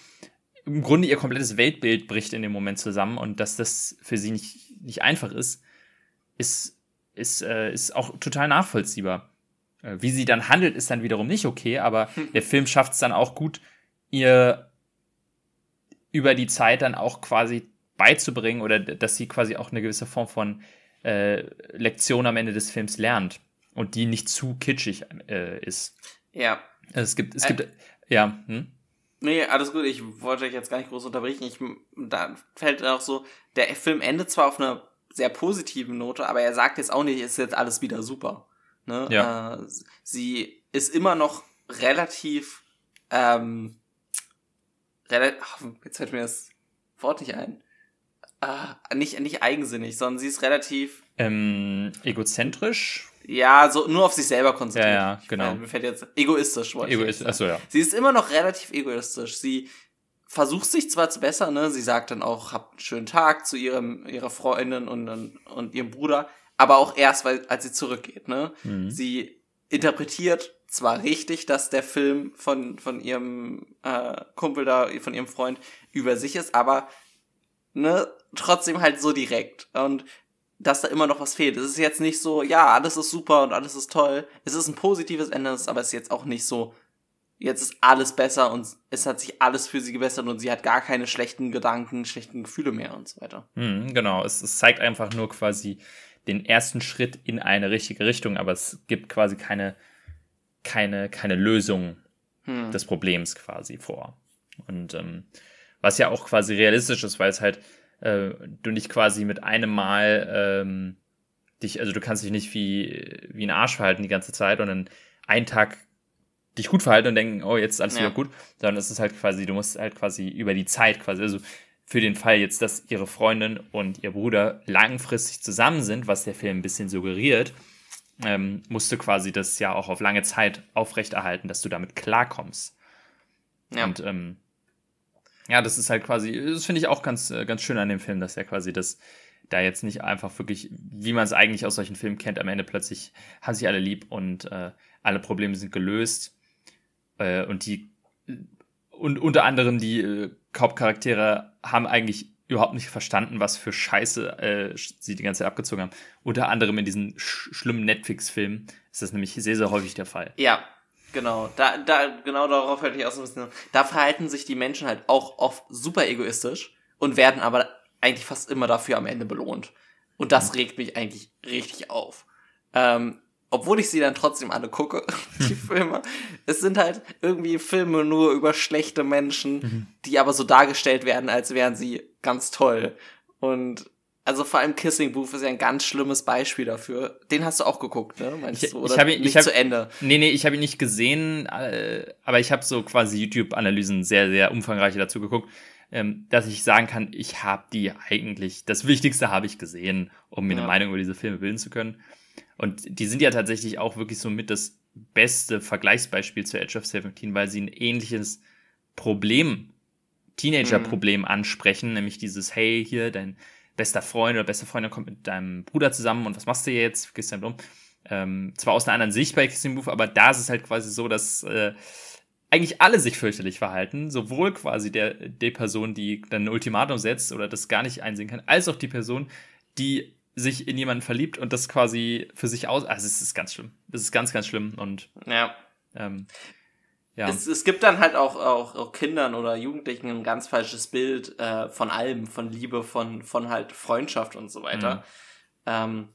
Im Grunde ihr komplettes Weltbild bricht in dem Moment zusammen und dass das für sie nicht, nicht einfach ist, ist, ist, äh, ist auch total nachvollziehbar. Äh, wie sie dann handelt, ist dann wiederum nicht okay, aber der Film schafft es dann auch gut, ihr über die Zeit dann auch quasi beizubringen oder dass sie quasi auch eine gewisse Form von äh, Lektion am Ende des Films lernt und die nicht zu kitschig äh, ist. Ja. Also es gibt, es gibt, äh, ja. Hm? Nee, alles gut. Ich wollte euch jetzt gar nicht groß unterbrechen. Ich, da fällt auch so, der Film endet zwar auf einer sehr positiven Note, aber er sagt jetzt auch nicht, ist jetzt alles wieder super. Ne? Ja. Äh, sie ist immer noch relativ, ähm, relativ, jetzt fällt mir das Wort nicht ein. Äh, nicht, nicht eigensinnig, sondern sie ist relativ ähm, egozentrisch. Ja, so nur auf sich selber konzentriert. Ja, ja, genau. Mir fällt jetzt egoistisch. Egoistisch, achso, ja. Sie ist immer noch relativ egoistisch. Sie versucht sich zwar zu bessern, ne? Sie sagt dann auch, habt einen schönen Tag zu ihrem, ihrer Freundin und, und, und ihrem Bruder, aber auch erst, weil, als sie zurückgeht, ne? Mhm. Sie interpretiert zwar richtig, dass der Film von, von ihrem äh, Kumpel da, von ihrem Freund über sich ist, aber ne, trotzdem halt so direkt. Und dass da immer noch was fehlt. Es ist jetzt nicht so, ja, alles ist super und alles ist toll. Es ist ein positives Ende, aber es ist jetzt auch nicht so, jetzt ist alles besser und es hat sich alles für sie gebessert und sie hat gar keine schlechten Gedanken, schlechten Gefühle mehr und so weiter. Mhm, genau, es, es zeigt einfach nur quasi den ersten Schritt in eine richtige Richtung, aber es gibt quasi keine, keine, keine Lösung hm. des Problems quasi vor. Und ähm, was ja auch quasi realistisch ist, weil es halt äh, du nicht quasi mit einem Mal ähm, dich, also du kannst dich nicht wie, wie ein Arsch verhalten die ganze Zeit und dann einen Tag dich gut verhalten und denken, oh, jetzt ist alles ja. wieder gut, sondern es ist halt quasi, du musst halt quasi über die Zeit quasi, also für den Fall jetzt, dass ihre Freundin und ihr Bruder langfristig zusammen sind, was der Film ein bisschen suggeriert, ähm, musst du quasi das ja auch auf lange Zeit aufrechterhalten, dass du damit klarkommst. Ja. Und ähm, ja, das ist halt quasi, das finde ich auch ganz, äh, ganz schön an dem Film, dass er quasi das da jetzt nicht einfach wirklich, wie man es eigentlich aus solchen Filmen kennt, am Ende plötzlich haben sich alle lieb und äh, alle Probleme sind gelöst. Äh, und die und unter anderem die äh, Hauptcharaktere haben eigentlich überhaupt nicht verstanden, was für Scheiße äh, sie die ganze Zeit abgezogen haben. Unter anderem in diesen sch schlimmen Netflix-Filmen ist das nämlich sehr, sehr häufig der Fall. Ja, Genau, da, da, genau darauf hätte ich auch so ein bisschen. Da verhalten sich die Menschen halt auch oft super egoistisch und werden aber eigentlich fast immer dafür am Ende belohnt. Und das mhm. regt mich eigentlich richtig auf. Ähm, obwohl ich sie dann trotzdem alle gucke, die Filme. Es sind halt irgendwie Filme nur über schlechte Menschen, mhm. die aber so dargestellt werden, als wären sie ganz toll. Und also vor allem Kissing Booth ist ja ein ganz schlimmes Beispiel dafür. Den hast du auch geguckt, ne? Meinst ich, du? Oder ich hab ihn, nicht ich hab, zu Ende? Nee, nee, ich habe ihn nicht gesehen, äh, aber ich habe so quasi YouTube-Analysen sehr, sehr umfangreiche dazu geguckt, ähm, dass ich sagen kann, ich habe die eigentlich, das Wichtigste habe ich gesehen, um mir ja. eine Meinung über diese Filme bilden zu können. Und die sind ja tatsächlich auch wirklich so mit das beste Vergleichsbeispiel zu Edge of 17, weil sie ein ähnliches Problem, Teenager-Problem mhm. ansprechen, nämlich dieses, hey, hier, dein bester Freund oder beste Freundin kommt mit deinem Bruder zusammen und was machst du jetzt? Gehst du damit um? Ähm, zwar aus einer anderen Sicht bei Kissing Booth, aber da ist es halt quasi so, dass äh, eigentlich alle sich fürchterlich verhalten, sowohl quasi der, der Person, die dann ein Ultimatum setzt oder das gar nicht einsehen kann, als auch die Person, die sich in jemanden verliebt und das quasi für sich aus. Also es ist ganz schlimm. Das ist ganz, ganz schlimm und ja. Ähm, ja. Es, es gibt dann halt auch, auch, auch Kindern oder Jugendlichen ein ganz falsches Bild äh, von allem, von Liebe, von, von halt Freundschaft und so weiter. Mhm. Ähm,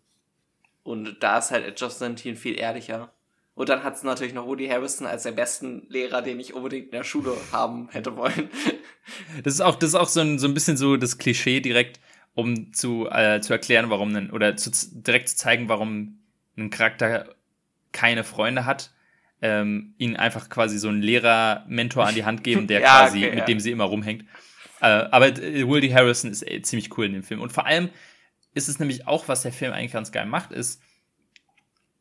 und da ist halt Edge of Seventeen viel ehrlicher. Und dann hat es natürlich noch Woody Harrison als der besten Lehrer, den ich unbedingt in der Schule haben hätte wollen. Das ist auch, das ist auch so ein, so ein bisschen so das Klischee direkt, um zu, äh, zu erklären, warum, ein, oder zu, direkt zu zeigen, warum ein Charakter keine Freunde hat ähm, ihnen einfach quasi so einen Lehrer-Mentor an die Hand geben, der ja, quasi, okay, mit ja. dem sie immer rumhängt. Äh, aber äh, Wildy Harrison ist äh, ziemlich cool in dem Film. Und vor allem ist es nämlich auch, was der Film eigentlich ganz geil macht, ist,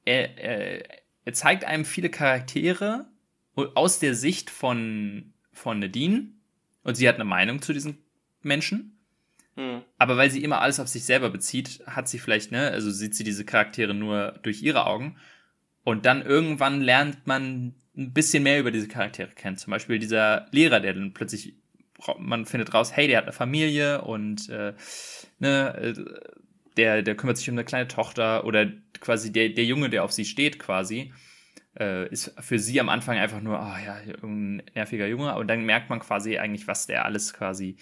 er, er, er zeigt einem viele Charaktere aus der Sicht von, von Nadine und sie hat eine Meinung zu diesen Menschen. Mhm. Aber weil sie immer alles auf sich selber bezieht, hat sie vielleicht, ne, also sieht sie diese Charaktere nur durch ihre Augen. Und dann irgendwann lernt man ein bisschen mehr über diese Charaktere kennen. Zum Beispiel dieser Lehrer, der dann plötzlich, man findet raus, hey, der hat eine Familie und äh, ne, äh, der, der kümmert sich um eine kleine Tochter oder quasi der, der Junge, der auf sie steht, quasi, äh, ist für sie am Anfang einfach nur, ah oh, ja, ein nerviger Junge. Und dann merkt man quasi eigentlich, was der alles quasi,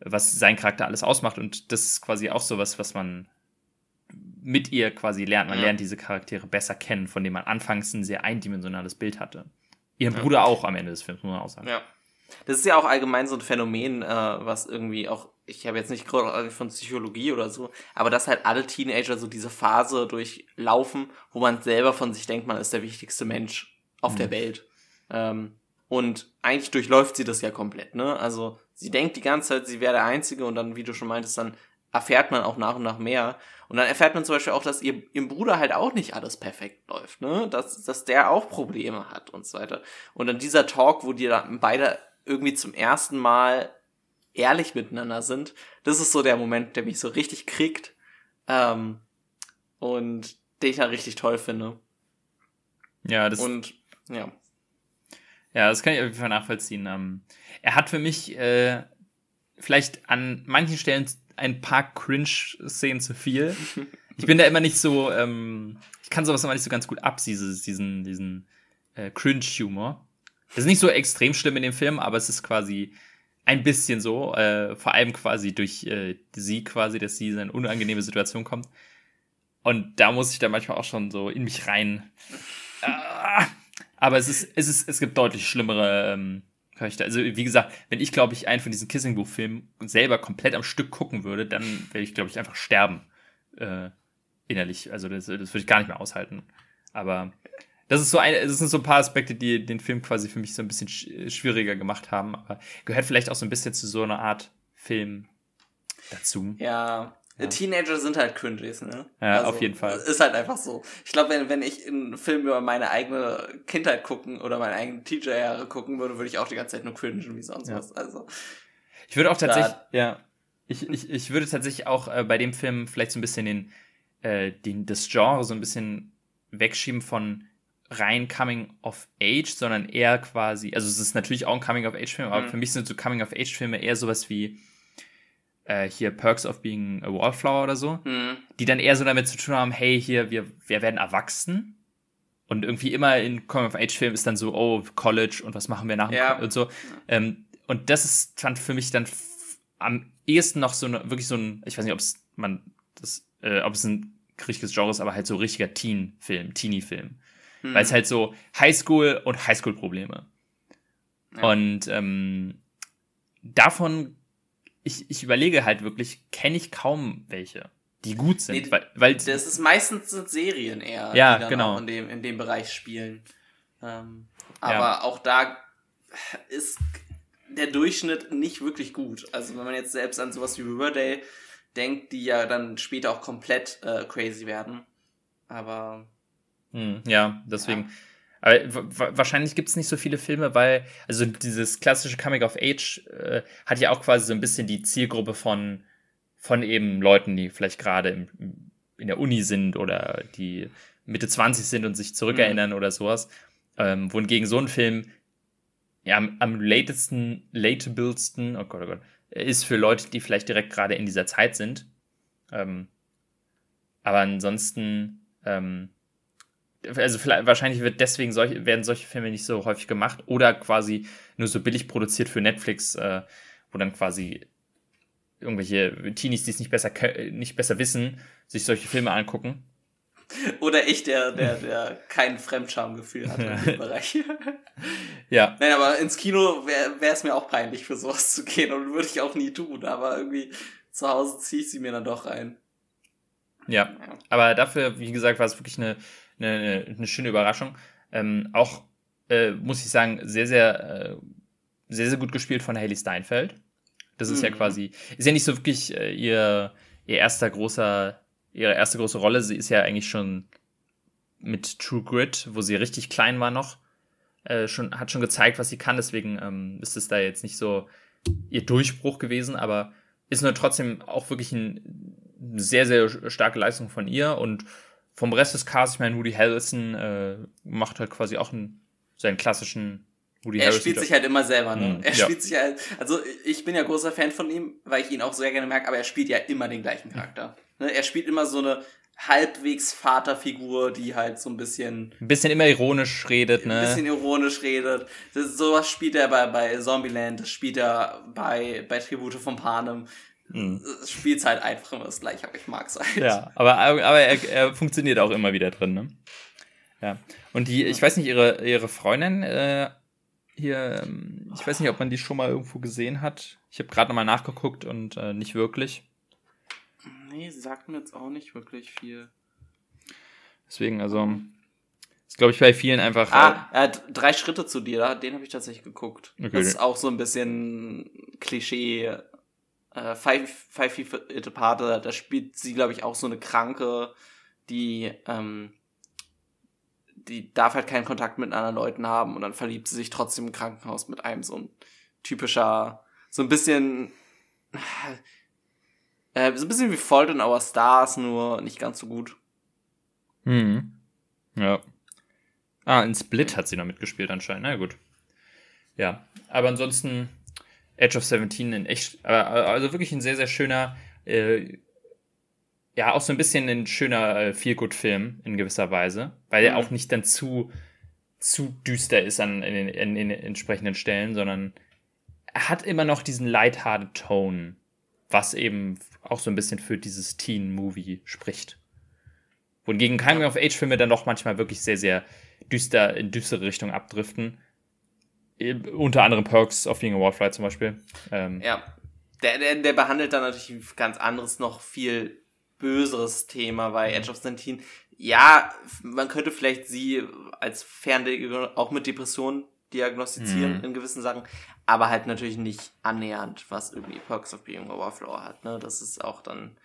was sein Charakter alles ausmacht. Und das ist quasi auch sowas, was man mit ihr quasi lernt. Man ja. lernt diese Charaktere besser kennen, von denen man anfangs ein sehr eindimensionales Bild hatte. Ihren ja. Bruder auch am Ende des Films, muss man auch sagen. Ja. Das ist ja auch allgemein so ein Phänomen, äh, was irgendwie auch, ich habe jetzt nicht gerade von Psychologie oder so, aber dass halt alle Teenager so diese Phase durchlaufen, wo man selber von sich denkt, man ist der wichtigste Mensch auf mhm. der Welt. Ähm, und eigentlich durchläuft sie das ja komplett, ne? Also sie denkt die ganze Zeit, sie wäre der Einzige und dann, wie du schon meintest, dann erfährt man auch nach und nach mehr. Und dann erfährt man zum Beispiel auch, dass ihr, ihrem Bruder halt auch nicht alles perfekt läuft, ne? Dass, dass der auch Probleme hat und so weiter. Und dann dieser Talk, wo die dann beide irgendwie zum ersten Mal ehrlich miteinander sind, das ist so der Moment, der mich so richtig kriegt. Ähm, und den ich dann richtig toll finde. Ja, das. Und, ja. Ja, das kann ich auf jeden Fall nachvollziehen. Ähm, er hat für mich äh, vielleicht an manchen Stellen ein paar Cringe-Szenen zu viel. Ich bin da immer nicht so, ähm, ich kann sowas immer nicht so ganz gut ab, diesen, diesen äh, Cringe-Humor. Das ist nicht so extrem schlimm in dem Film, aber es ist quasi ein bisschen so, äh, vor allem quasi durch äh, sie quasi, dass sie in eine unangenehme Situation kommt. Und da muss ich dann manchmal auch schon so in mich rein. Ah, aber es ist, es ist, es gibt deutlich schlimmere ähm, Charakter. Also wie gesagt, wenn ich glaube ich einen von diesen Kissing Booth Filmen selber komplett am Stück gucken würde, dann werde ich glaube ich einfach sterben äh, innerlich. Also das, das würde ich gar nicht mehr aushalten. Aber das ist so ein, das sind so ein paar Aspekte, die den Film quasi für mich so ein bisschen schwieriger gemacht haben, aber gehört vielleicht auch so ein bisschen zu so einer Art Film dazu. Ja. Ja. Teenager sind halt Cringes, ne? Ja, also, auf jeden Fall. Ist halt einfach so. Ich glaube, wenn, wenn ich einen Film über meine eigene Kindheit gucken oder meine eigenen Teacher-Jahre gucken würde, würde ich auch die ganze Zeit nur cringen wie sonst ja. was. Also. Ich würde auch tatsächlich, ja. Ich, ich, ich würde tatsächlich auch äh, bei dem Film vielleicht so ein bisschen den, äh, den, das Genre so ein bisschen wegschieben von rein Coming of Age, sondern eher quasi, also es ist natürlich auch ein Coming of Age Film, aber mhm. für mich sind so Coming of Age Filme eher sowas wie äh, hier Perks of Being a Wallflower oder so, mhm. die dann eher so damit zu tun haben, hey, hier, wir, wir werden erwachsen. Und irgendwie immer in Coming of Age Filmen ist dann so, oh, College und was machen wir nach dem ja. und so. Ähm, und das ist fand für mich dann am ehesten noch so eine, wirklich so ein, ich weiß nicht, ob es man das, äh, ob es ein richtiges Genre ist, aber halt so richtiger Teen-Film, Teenie-Film. Mhm. Weil es halt so Highschool und Highschool-Probleme. Ja. Und ähm, davon, ich, ich überlege halt wirklich, kenne ich kaum welche, die gut sind. Nee, weil, weil das ist meistens sind Serien eher, ja, die dann genau. auch in dem, in dem Bereich spielen. Ähm, aber ja. auch da ist der Durchschnitt nicht wirklich gut. Also wenn man jetzt selbst an sowas wie Riverdale denkt, die ja dann später auch komplett äh, crazy werden. Aber hm, ja, deswegen. Ja. Aber wahrscheinlich gibt es nicht so viele Filme, weil, also dieses klassische Coming of Age äh, hat ja auch quasi so ein bisschen die Zielgruppe von, von eben Leuten, die vielleicht gerade in der Uni sind oder die Mitte 20 sind und sich zurückerinnern mhm. oder sowas. Ähm, wohingegen so ein Film ja, am, am latesten, lateablesten, oh Gott, oh Gott, ist für Leute, die vielleicht direkt gerade in dieser Zeit sind. Ähm, aber ansonsten, ähm, also vielleicht, wahrscheinlich wird deswegen solche, werden solche Filme nicht so häufig gemacht oder quasi nur so billig produziert für Netflix, äh, wo dann quasi irgendwelche Teenies, die es nicht besser, nicht besser wissen, sich solche Filme angucken. Oder ich, der, der, der kein Fremdschamgefühl hat in dem Bereich. ja. Nein, aber ins Kino wäre es mir auch peinlich, für sowas zu gehen und würde ich auch nie tun, aber irgendwie zu Hause ziehe ich sie mir dann doch rein. Ja, ja. aber dafür, wie gesagt, war es wirklich eine eine, eine schöne Überraschung. Ähm, auch, äh, muss ich sagen, sehr, sehr, äh, sehr, sehr gut gespielt von Haley Steinfeld. Das ist mhm. ja quasi, ist ja nicht so wirklich äh, ihr, ihr erster großer, ihre erste große Rolle. Sie ist ja eigentlich schon mit True Grit, wo sie richtig klein war noch, äh, schon, hat schon gezeigt, was sie kann. Deswegen ähm, ist es da jetzt nicht so ihr Durchbruch gewesen, aber ist nur trotzdem auch wirklich ein, eine sehr, sehr starke Leistung von ihr und vom Rest des Casts, ich meine, Woody Harrelson äh, macht halt quasi auch einen, seinen klassischen Woody er Harrelson. spielt sich halt immer selber, ne? Mhm, er ja. spielt sich halt, also ich bin ja großer Fan von ihm, weil ich ihn auch sehr gerne mag, aber er spielt ja immer den gleichen Charakter. Ne? Er spielt immer so eine halbwegs Vaterfigur, die halt so ein bisschen, ein bisschen immer ironisch redet, ne? ein bisschen ironisch redet. Das, sowas spielt er bei, bei Zombieland, das spielt er bei, bei Tribute von Panem. Mhm. Es spielt halt einfach immer das gleiche, aber ich mag's halt. Ja, aber, aber er, er funktioniert auch immer wieder drin, ne? Ja. Und die, ich weiß nicht, ihre, ihre Freundin, äh, hier, ähm, ich weiß nicht, ob man die schon mal irgendwo gesehen hat. Ich habe gerade nochmal nachgeguckt und äh, nicht wirklich. Nee, sagt mir jetzt auch nicht wirklich viel. Deswegen, also, ist, glaube ich, bei vielen einfach. Ah, er hat drei Schritte zu dir, den habe ich tatsächlich geguckt. Okay. Das ist auch so ein bisschen Klischee. Äh, Five, Five Feet Apart, da- spielt sie, glaube ich, auch so eine Kranke, die, ähm, die darf halt keinen Kontakt mit anderen Leuten haben und dann verliebt sie sich trotzdem im Krankenhaus mit einem so ein typischer, so ein bisschen, äh, so ein bisschen wie Fault in Our Stars, nur nicht ganz so gut. Mhm. Ja. Ah, in Split hat sie noch mitgespielt anscheinend. Na gut. Ja, aber ansonsten Edge of 17 in echt, äh, also wirklich ein sehr, sehr schöner, äh, ja, auch so ein bisschen ein schöner äh, Feel-Good-Film in gewisser Weise, weil er Mhm. auch nicht dann zu, zu düster ist an in, den- in, in den entsprechenden Stellen, sondern er hat immer noch diesen lighthearted Tone, was eben auch so ein bisschen für dieses Teen-Movie spricht. Wohingegen Coming-of-Age-Filme dann doch manchmal wirklich sehr, sehr düster in düstere Richtung abdriften. Äh, Unter anderem Perks of Being a Wallfly zum Beispiel. Ähm, Ja. Der, der, der behandelt dann natürlich ein ganz anderes, noch viel böseres Thema bei Edge of Sentin. Ja, man könnte vielleicht sie als Ferndiagnose auch mit Depressionen diagnostizieren Mhm. in gewissen Sachen, aber halt natürlich nicht annähernd, was irgendwie Perks of Being a Wallflower hat. Ne? Das ist auch dann.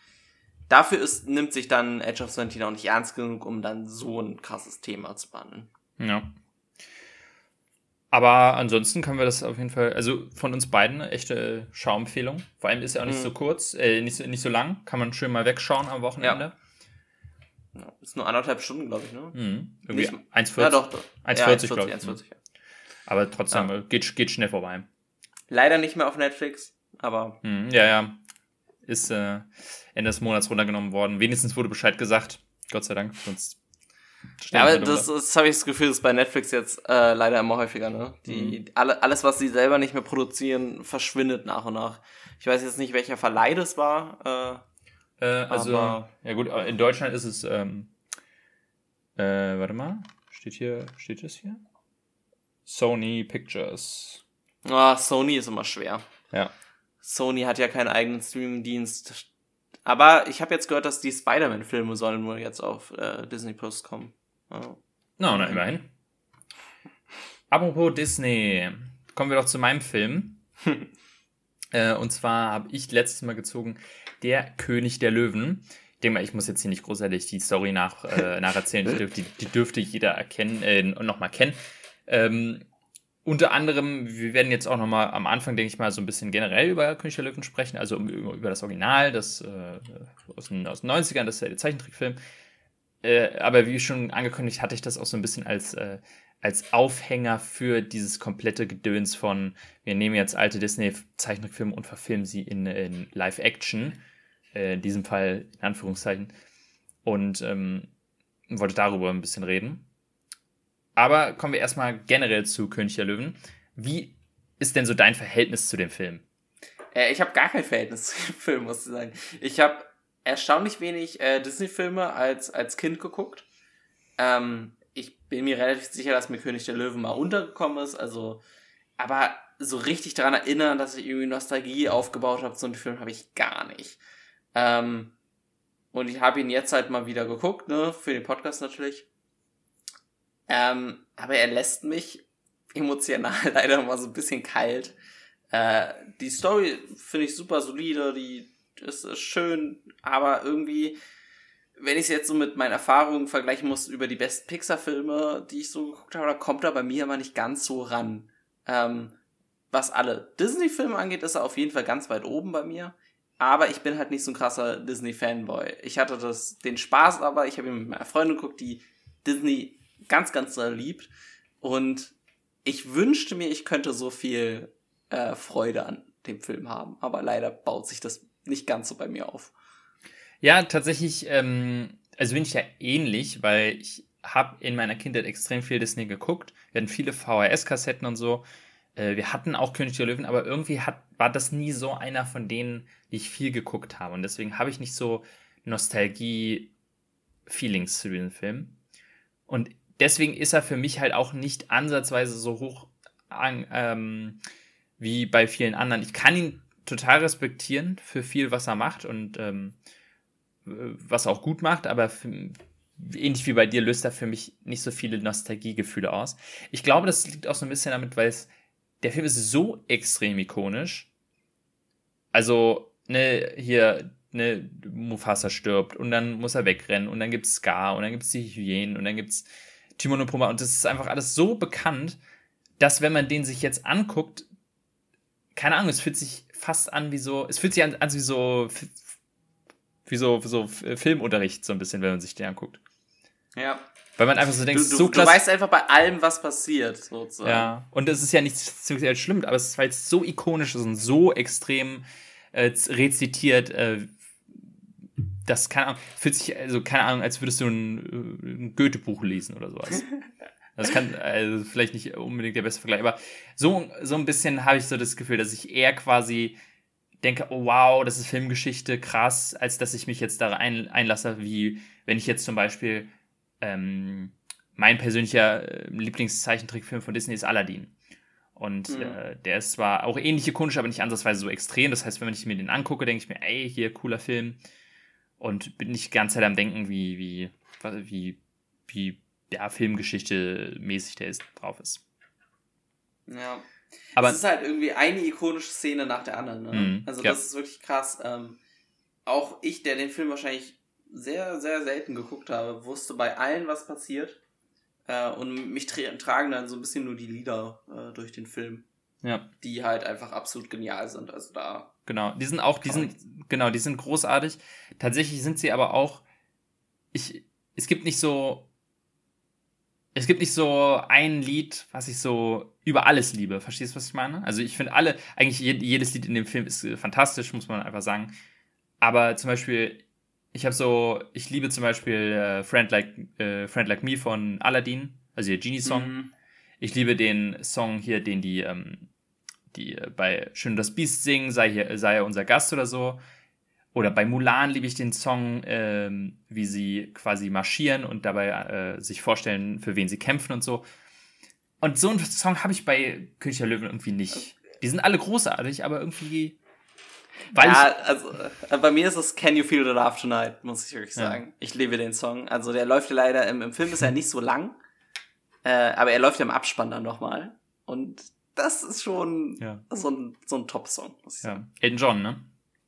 Dafür ist, nimmt sich dann Edge of Sentin auch nicht ernst genug, um dann so ein krasses Thema zu behandeln. Ja. Aber ansonsten können wir das auf jeden Fall, also von uns beiden eine echte Schauempfehlung. Vor allem ist er auch nicht Mhm. so kurz, äh, nicht, so, nicht so lang. Kann man schön mal wegschauen am Wochenende. Ja, ist nur anderthalb Stunden, glaube ich, ne? Mhm. Irgendwie Nicht- 1,40. Ja, doch. doch. 1,40, ja, glaub ich. 1,40, ja. Aber trotzdem, Ja. geht, geht schnell vorbei. Leider nicht mehr auf Netflix, aber Mhm, ja, ja. Ist äh, Ende des Monats runtergenommen worden. Wenigstens wurde Bescheid gesagt. Gott sei Dank. Sonst Ja, aber das, das habe ich das Gefühl, das ist bei Netflix jetzt äh, leider immer häufiger, ne? Die, Mhm. alle, alles, was sie selber nicht mehr produzieren, verschwindet nach und nach. Ich weiß jetzt nicht, welcher Verleih das war. Äh, Äh, also, aber- ja gut, aber in Deutschland ist es, ähm, äh, warte mal, steht hier, steht das hier? Sony Pictures. ah, Sony ist immer schwer. Ja. Sony hat ja keinen eigenen Streaming-Dienst. Aber ich habe jetzt gehört, dass die Spider-Man-Filme sollen wohl jetzt auf äh, Disney Plus kommen. Ja. Na, na, immerhin. Apropos Disney, kommen wir doch zu meinem Film. äh, und zwar habe ich letztes Mal gezogen Der König der Löwen. Ich denke mal, ich muss jetzt hier nicht großartig die Story nach, äh, nacherzählen. Die, die dürfte jeder erkennen, äh, nochmal kennen. Ähm, unter anderem, wir werden jetzt auch nochmal am Anfang, denke ich mal, so ein bisschen generell über König der Löwen sprechen, also über das Original, das äh, aus, den, aus den 90ern, das ist ja der Zeichentrickfilm. Äh, aber wie schon angekündigt, hatte ich das auch so ein bisschen als, äh, als Aufhänger für dieses komplette Gedöns von, wir nehmen jetzt alte Disney-Zeichentrickfilme und verfilmen sie in, in Live-Action. Äh, in diesem Fall in Anführungszeichen. Und ähm, wollte darüber ein bisschen reden. Aber kommen wir erstmal generell zu König der Löwen. Wie ist denn so dein Verhältnis zu dem Film? Äh, ich habe gar kein Verhältnis zu dem Film, muss ich sagen. Ich habe erstaunlich wenig äh, Disney-Filme als, als Kind geguckt. Ähm, ich bin mir relativ sicher, dass mir König der Löwen mal untergekommen ist. Also, aber so richtig daran erinnern, dass ich irgendwie Nostalgie aufgebaut habe zu dem Film, habe ich gar nicht. Ähm, und ich habe ihn jetzt halt mal wieder geguckt, ne, für den Podcast natürlich. Ähm, aber er lässt mich emotional leider mal so ein bisschen kalt. Äh, die Story finde ich super solide, die ist, ist schön, aber irgendwie, wenn ich es jetzt so mit meinen Erfahrungen vergleichen muss über die besten Pixar-Filme, die ich so geguckt habe, da kommt er bei mir aber nicht ganz so ran. Ähm, was alle Disney-Filme angeht, ist er auf jeden Fall ganz weit oben bei mir. aber ich bin halt nicht so ein krasser Disney-Fanboy. Ich hatte das, den Spaß aber, ich habe ihn mit meiner Freundin geguckt, die Disney ganz, ganz sehr liebt. Und ich wünschte mir, ich könnte so viel äh, Freude an dem Film haben. Aber leider baut sich das nicht ganz so bei mir auf. Ja, tatsächlich, ähm, also bin ich ja ähnlich, weil ich habe in meiner Kindheit extrem viel Disney geguckt. Wir hatten viele VHS-Kassetten und so. Äh, wir hatten auch König der Löwen, aber irgendwie hat, war das nie so einer von denen, die ich viel geguckt habe. Und deswegen habe ich nicht so Nostalgie-Feelings zu diesem Film. Und deswegen ist er für mich halt auch nicht ansatzweise so hoch an, ähm, wie bei vielen anderen. Ich kann ihn total respektieren für viel, was er macht und ähm, was er auch gut macht, aber für, ähnlich wie bei dir löst er für mich nicht so viele Nostalgiegefühle aus. Ich glaube, das liegt auch so ein bisschen damit, weil es der Film ist so extrem ikonisch. Also, ne, hier, ne, Mufasa stirbt und dann muss er wegrennen und dann gibt's Scar und dann gibt's die Hyänen und dann gibt's Timon und Pumba und das ist einfach alles so bekannt, dass wenn man den sich jetzt anguckt, keine Ahnung, es fühlt sich fast an wie so, es fühlt sich an, an wie so, wie so, wie so Filmunterricht so ein bisschen, wenn man sich den anguckt. Ja. Weil man einfach so denkt, du, du, so klasse. Du weißt einfach bei allem, was passiert, sozusagen. Ja, und es ist ja nicht speziell schlimm, aber es ist, weil es so ikonisch ist und so extrem äh, rezitiert, äh, das keine Ahnung, fühlt sich, also keine Ahnung, als würdest du ein, äh, ein Goethe-Buch lesen oder sowas. Das kann, also vielleicht nicht unbedingt der beste Vergleich, aber so, so ein bisschen habe ich so das Gefühl, dass ich eher quasi denke, oh wow, das ist Filmgeschichte, krass, als dass ich mich jetzt da ein, einlasse, wie wenn ich jetzt zum Beispiel ähm, mein persönlicher äh, Lieblingszeichentrickfilm von Disney ist Aladdin. Und mhm. äh, der ist zwar auch ähnlich ikonisch, aber nicht ansatzweise so extrem. Das heißt, wenn ich mir den angucke, denke ich mir, ey, hier, cooler Film. Und bin nicht die ganze Zeit am Denken, wie, wie, wie, wie ja, Filmgeschichte mäßig der ist, drauf ist. Ja. Aber es ist halt irgendwie eine ikonische Szene nach der anderen. Ne? Mhm, also, das ja. ist wirklich krass. Ähm, auch ich, der den Film wahrscheinlich sehr, sehr selten geguckt habe, wusste bei allen, was passiert. Äh, und mich tra tragen dann so ein bisschen nur die Lieder äh, durch den Film. Ja. Die halt einfach absolut genial sind. Also da. Genau, die sind auch, die sind, genau, die sind großartig. Tatsächlich sind sie aber auch, ich, es gibt nicht so, es gibt nicht so ein Lied, was ich so über alles liebe. Verstehst du, was ich meine? Also ich finde alle, eigentlich jedes Lied in dem Film ist fantastisch, muss man einfach sagen. Aber zum Beispiel, ich habe so, ich liebe zum Beispiel äh, Friend, like, äh, Friend Like Me von Aladdin, also der Genie-Song. Mhm. Ich liebe den Song hier, den die, ähm, die äh, bei Schön das Biest singen, sei, hier, sei er unser Gast oder so. Oder bei Mulan liebe ich den Song, ähm, wie sie quasi marschieren und dabei äh, sich vorstellen, für wen sie kämpfen und so. Und so einen Song habe ich bei König der Löwen irgendwie nicht. Die sind alle großartig, aber irgendwie weil ja, also äh, bei mir ist es Can You Feel the Love Tonight, muss ich wirklich sagen. Ja. Ich liebe den Song. Also der läuft ja leider, im, im Film ist er nicht so lang, äh, aber er läuft ja im Abspann dann nochmal. Und das ist schon ja. so ein, so ein Top-Song, ja. Elton John, ne?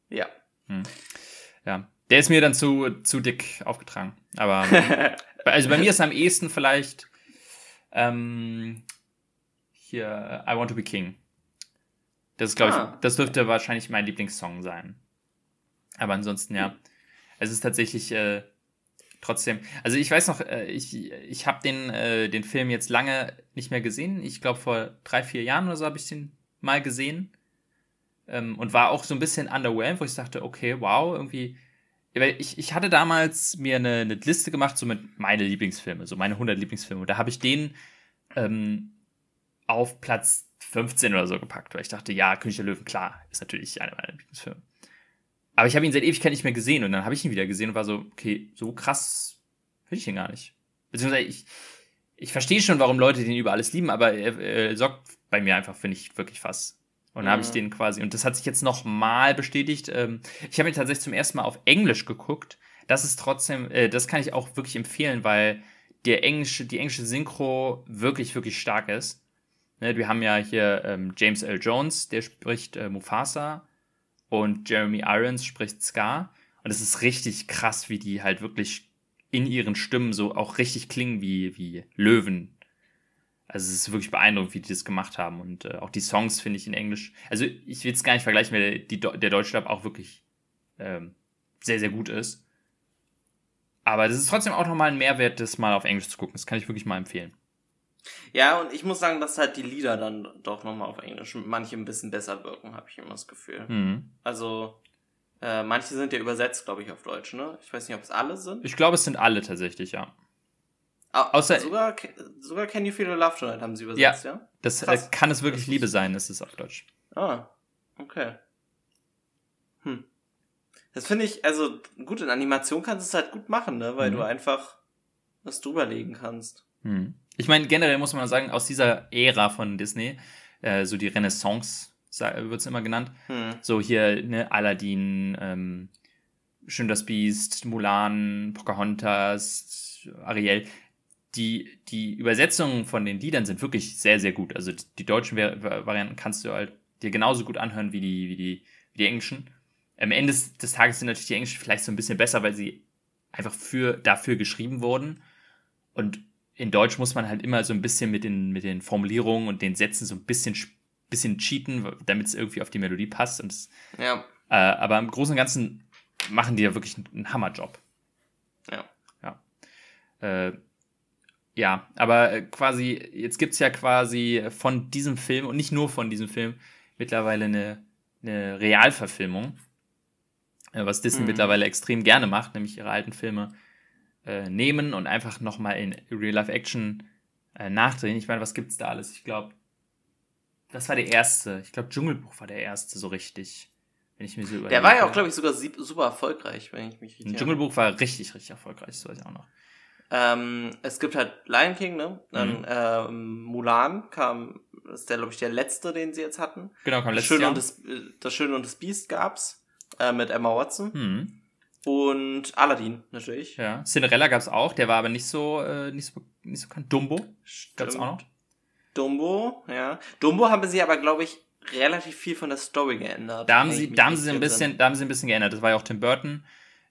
Ja. Hm. Ja. Der ist mir dann zu, zu dick aufgetragen. Aber also bei mir ist am ehesten vielleicht ähm, hier I Want to Be King. Das ist, glaube ah. ich, das dürfte wahrscheinlich mein Lieblingssong sein. Aber ansonsten, ja. Es ist tatsächlich äh, trotzdem. Also ich weiß noch, äh, ich, ich habe den, äh, den Film jetzt lange nicht mehr gesehen. Ich glaube, vor drei, vier Jahren oder so habe ich den mal gesehen. Ähm, und war auch so ein bisschen underwhelmed, wo ich dachte, okay, wow, irgendwie. Ich, ich hatte damals mir eine, eine Liste gemacht, so mit meine Lieblingsfilme, so meine 100 Lieblingsfilme. Und da habe ich den ähm, auf Platz 15 oder so gepackt, weil ich dachte, ja, König der Löwen, klar, ist natürlich einer meiner Lieblingsfilme. Aber ich habe ihn seit Ewigkeit nicht mehr gesehen und dann habe ich ihn wieder gesehen und war so, okay, so krass finde ich ihn gar nicht. Beziehungsweise ich, ich verstehe schon, warum Leute den über alles lieben, aber er, er sorgt bei mir einfach, finde ich, wirklich was. Und dann mhm. habe ich den quasi, und das hat sich jetzt noch mal bestätigt. Ähm, ich habe ihn tatsächlich zum ersten Mal auf Englisch geguckt. Das ist trotzdem, äh, das kann ich auch wirklich empfehlen, weil der englische, die englische Synchro wirklich, wirklich stark ist. Ne, wir haben ja hier ähm, James L. Jones, der spricht äh, Mufasa und Jeremy Irons spricht Scar. Und es ist richtig krass, wie die halt wirklich in ihren Stimmen so auch richtig klingen wie, wie Löwen. Also es ist wirklich beeindruckend, wie die das gemacht haben. Und äh, auch die Songs finde ich in Englisch. Also ich will es gar nicht vergleichen, weil die, der deutsche Dub auch wirklich ähm, sehr, sehr gut ist. Aber das ist trotzdem auch nochmal ein Mehrwert, das mal auf Englisch zu gucken. Das kann ich wirklich mal empfehlen. Ja, und ich muss sagen, dass halt die Lieder dann doch nochmal auf Englisch manche ein bisschen besser wirken, habe ich immer das Gefühl. Mhm. Also, äh, manche sind ja übersetzt, glaube ich, auf Deutsch, ne? Ich weiß nicht, ob es alle sind. Ich glaube, es sind alle tatsächlich, ja. Au außer- sogar, sogar Can You Feel the Love Tonight haben sie übersetzt, ja? Das äh, kann es wirklich Liebe sein, ist es auf Deutsch. Ah, okay. Hm. Das finde ich, also gut, in Animation kannst du es halt gut machen, ne? Weil Mhm. du einfach was drüberlegen kannst. Hm. Ich meine, generell muss man sagen, aus dieser Ära von Disney, äh, so die Renaissance wird es immer genannt, Hm. so hier, ne, Aladdin, ähm, Schön das Biest, Mulan, Pocahontas, Ariel, die, die Übersetzungen von den Liedern sind wirklich sehr, sehr gut. Also die deutschen Vari- Varianten kannst du halt dir genauso gut anhören wie die, wie die, wie die englischen. Am Ende des, des Tages sind natürlich die englischen vielleicht so ein bisschen besser, weil sie einfach für, dafür geschrieben wurden. Und in Deutsch muss man halt immer so ein bisschen mit den, mit den Formulierungen und den Sätzen so ein bisschen, sch- bisschen cheaten, damit es irgendwie auf die Melodie passt. Und es, Ja, äh, aber im Großen und Ganzen machen die ja wirklich einen, einen Hammerjob. ja. Ja. Äh, ja, aber äh, quasi, jetzt gibt's ja quasi von diesem Film und nicht nur von diesem Film mittlerweile eine, eine Realverfilmung, äh, was Disney Mhm. mittlerweile extrem gerne macht, nämlich ihre alten Filme äh, nehmen und einfach nochmal in Real-Life-Action äh, nachdrehen. Ich meine, was gibt's da alles? Ich glaube, das war der erste. Ich glaube, Dschungelbuch war der erste so richtig. Wenn ich mir so Der war ja auch, glaube ich, sogar super erfolgreich, wenn ich mich richtig. Dschungelbuch war richtig, richtig erfolgreich, das weiß ich auch noch. Ähm, es gibt halt Lion King, ne? Dann Mhm. ähm, Mulan kam, das ist der, glaube ich, der letzte, den sie jetzt hatten. Genau, kam Das letztes Schöne, Jahr. und das, äh, das Schöne und das Biest gab's äh, mit Emma Watson hm, und Aladdin natürlich. ja. Cinderella gab's auch, der war aber nicht so, äh, nicht so, nicht so bekannt. Dumbo gab's Stimmt. auch noch. Dumbo, ja. Dumbo haben sie aber, glaube ich, relativ viel von der Story geändert. Da haben sie, da haben sie ein bisschen, da haben sie ein bisschen geändert. Das war ja auch Tim Burton.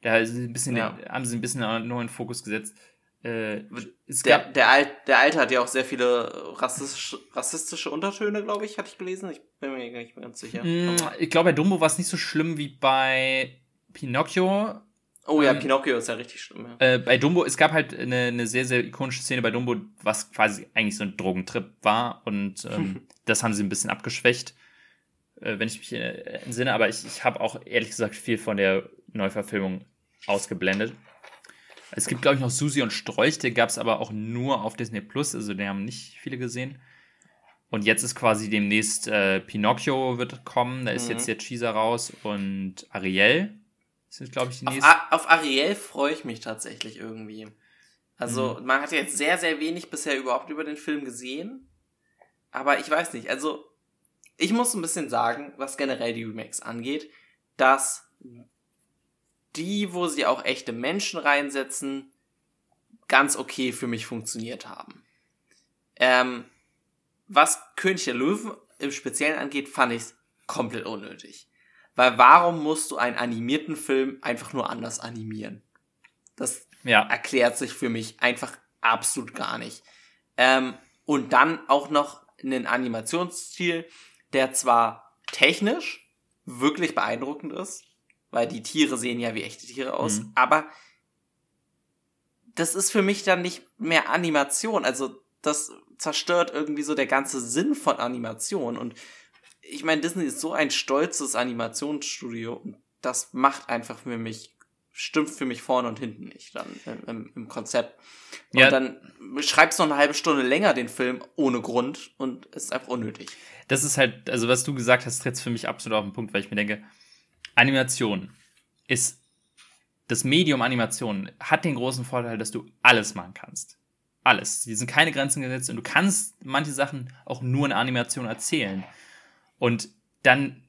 Da haben sie ein bisschen, Ja. den, haben sie ein bisschen nur in den Fokus gesetzt. Äh, es Der, gab, der, Alt, der Alte hat ja auch sehr viele rassistische, rassistische Untertöne, glaube ich, hatte ich gelesen. Ich bin mir gar nicht mehr ganz sicher. mh, ich glaube, bei Dumbo war es nicht so schlimm wie bei Pinocchio. Oh ja, ähm, Pinocchio ist ja richtig schlimm. Ja. Äh, bei Dumbo, es gab halt eine, eine sehr, sehr ikonische Szene bei Dumbo, was quasi eigentlich so ein Drogentrip war und ähm, das haben sie ein bisschen abgeschwächt, äh, wenn ich mich äh, entsinne, aber ich, ich habe auch ehrlich gesagt viel von der Neuverfilmung ausgeblendet. Es gibt, glaube ich, noch Susi und Strolch, den gab es aber auch nur auf Disney Plus, also den haben nicht viele gesehen. Und jetzt ist quasi demnächst äh, Pinocchio wird kommen, da ist Mhm. jetzt der Teaser raus und Ariel ist, glaube ich, die Auf, nächste. A- auf Ariel freue ich mich tatsächlich irgendwie. Also, Mhm. man hat jetzt sehr, sehr wenig bisher überhaupt über den Film gesehen. Aber ich weiß nicht, also, ich muss ein bisschen sagen, was generell die Remakes angeht, dass die, wo sie auch echte Menschen reinsetzen, ganz okay für mich funktioniert haben. Ähm, was König der Löwen im Speziellen angeht, fand ich komplett unnötig. Weil warum musst du einen animierten Film einfach nur anders animieren? Das Ja. erklärt sich für mich einfach absolut gar nicht. Ähm, und dann auch noch einen Animationsstil, der zwar technisch wirklich beeindruckend ist, weil die Tiere sehen ja wie echte Tiere aus, Mhm. aber das ist für mich dann nicht mehr Animation. Also das zerstört irgendwie so der ganze Sinn von Animation. Und ich meine, Disney ist so ein stolzes Animationsstudio und das macht einfach für mich, stimmt für mich vorne und hinten nicht dann im, im, Konzept. Und Ja. dann schreibst du noch eine halbe Stunde länger den Film ohne Grund und ist einfach unnötig. das ist halt, also was du gesagt hast, tritt für mich absolut auf den Punkt, weil ich mir denke, Animation ist, das Medium Animation hat den großen Vorteil, dass du alles machen kannst. Alles. Hier sind keine Grenzen gesetzt und du kannst manche Sachen auch nur in Animation erzählen. Und dann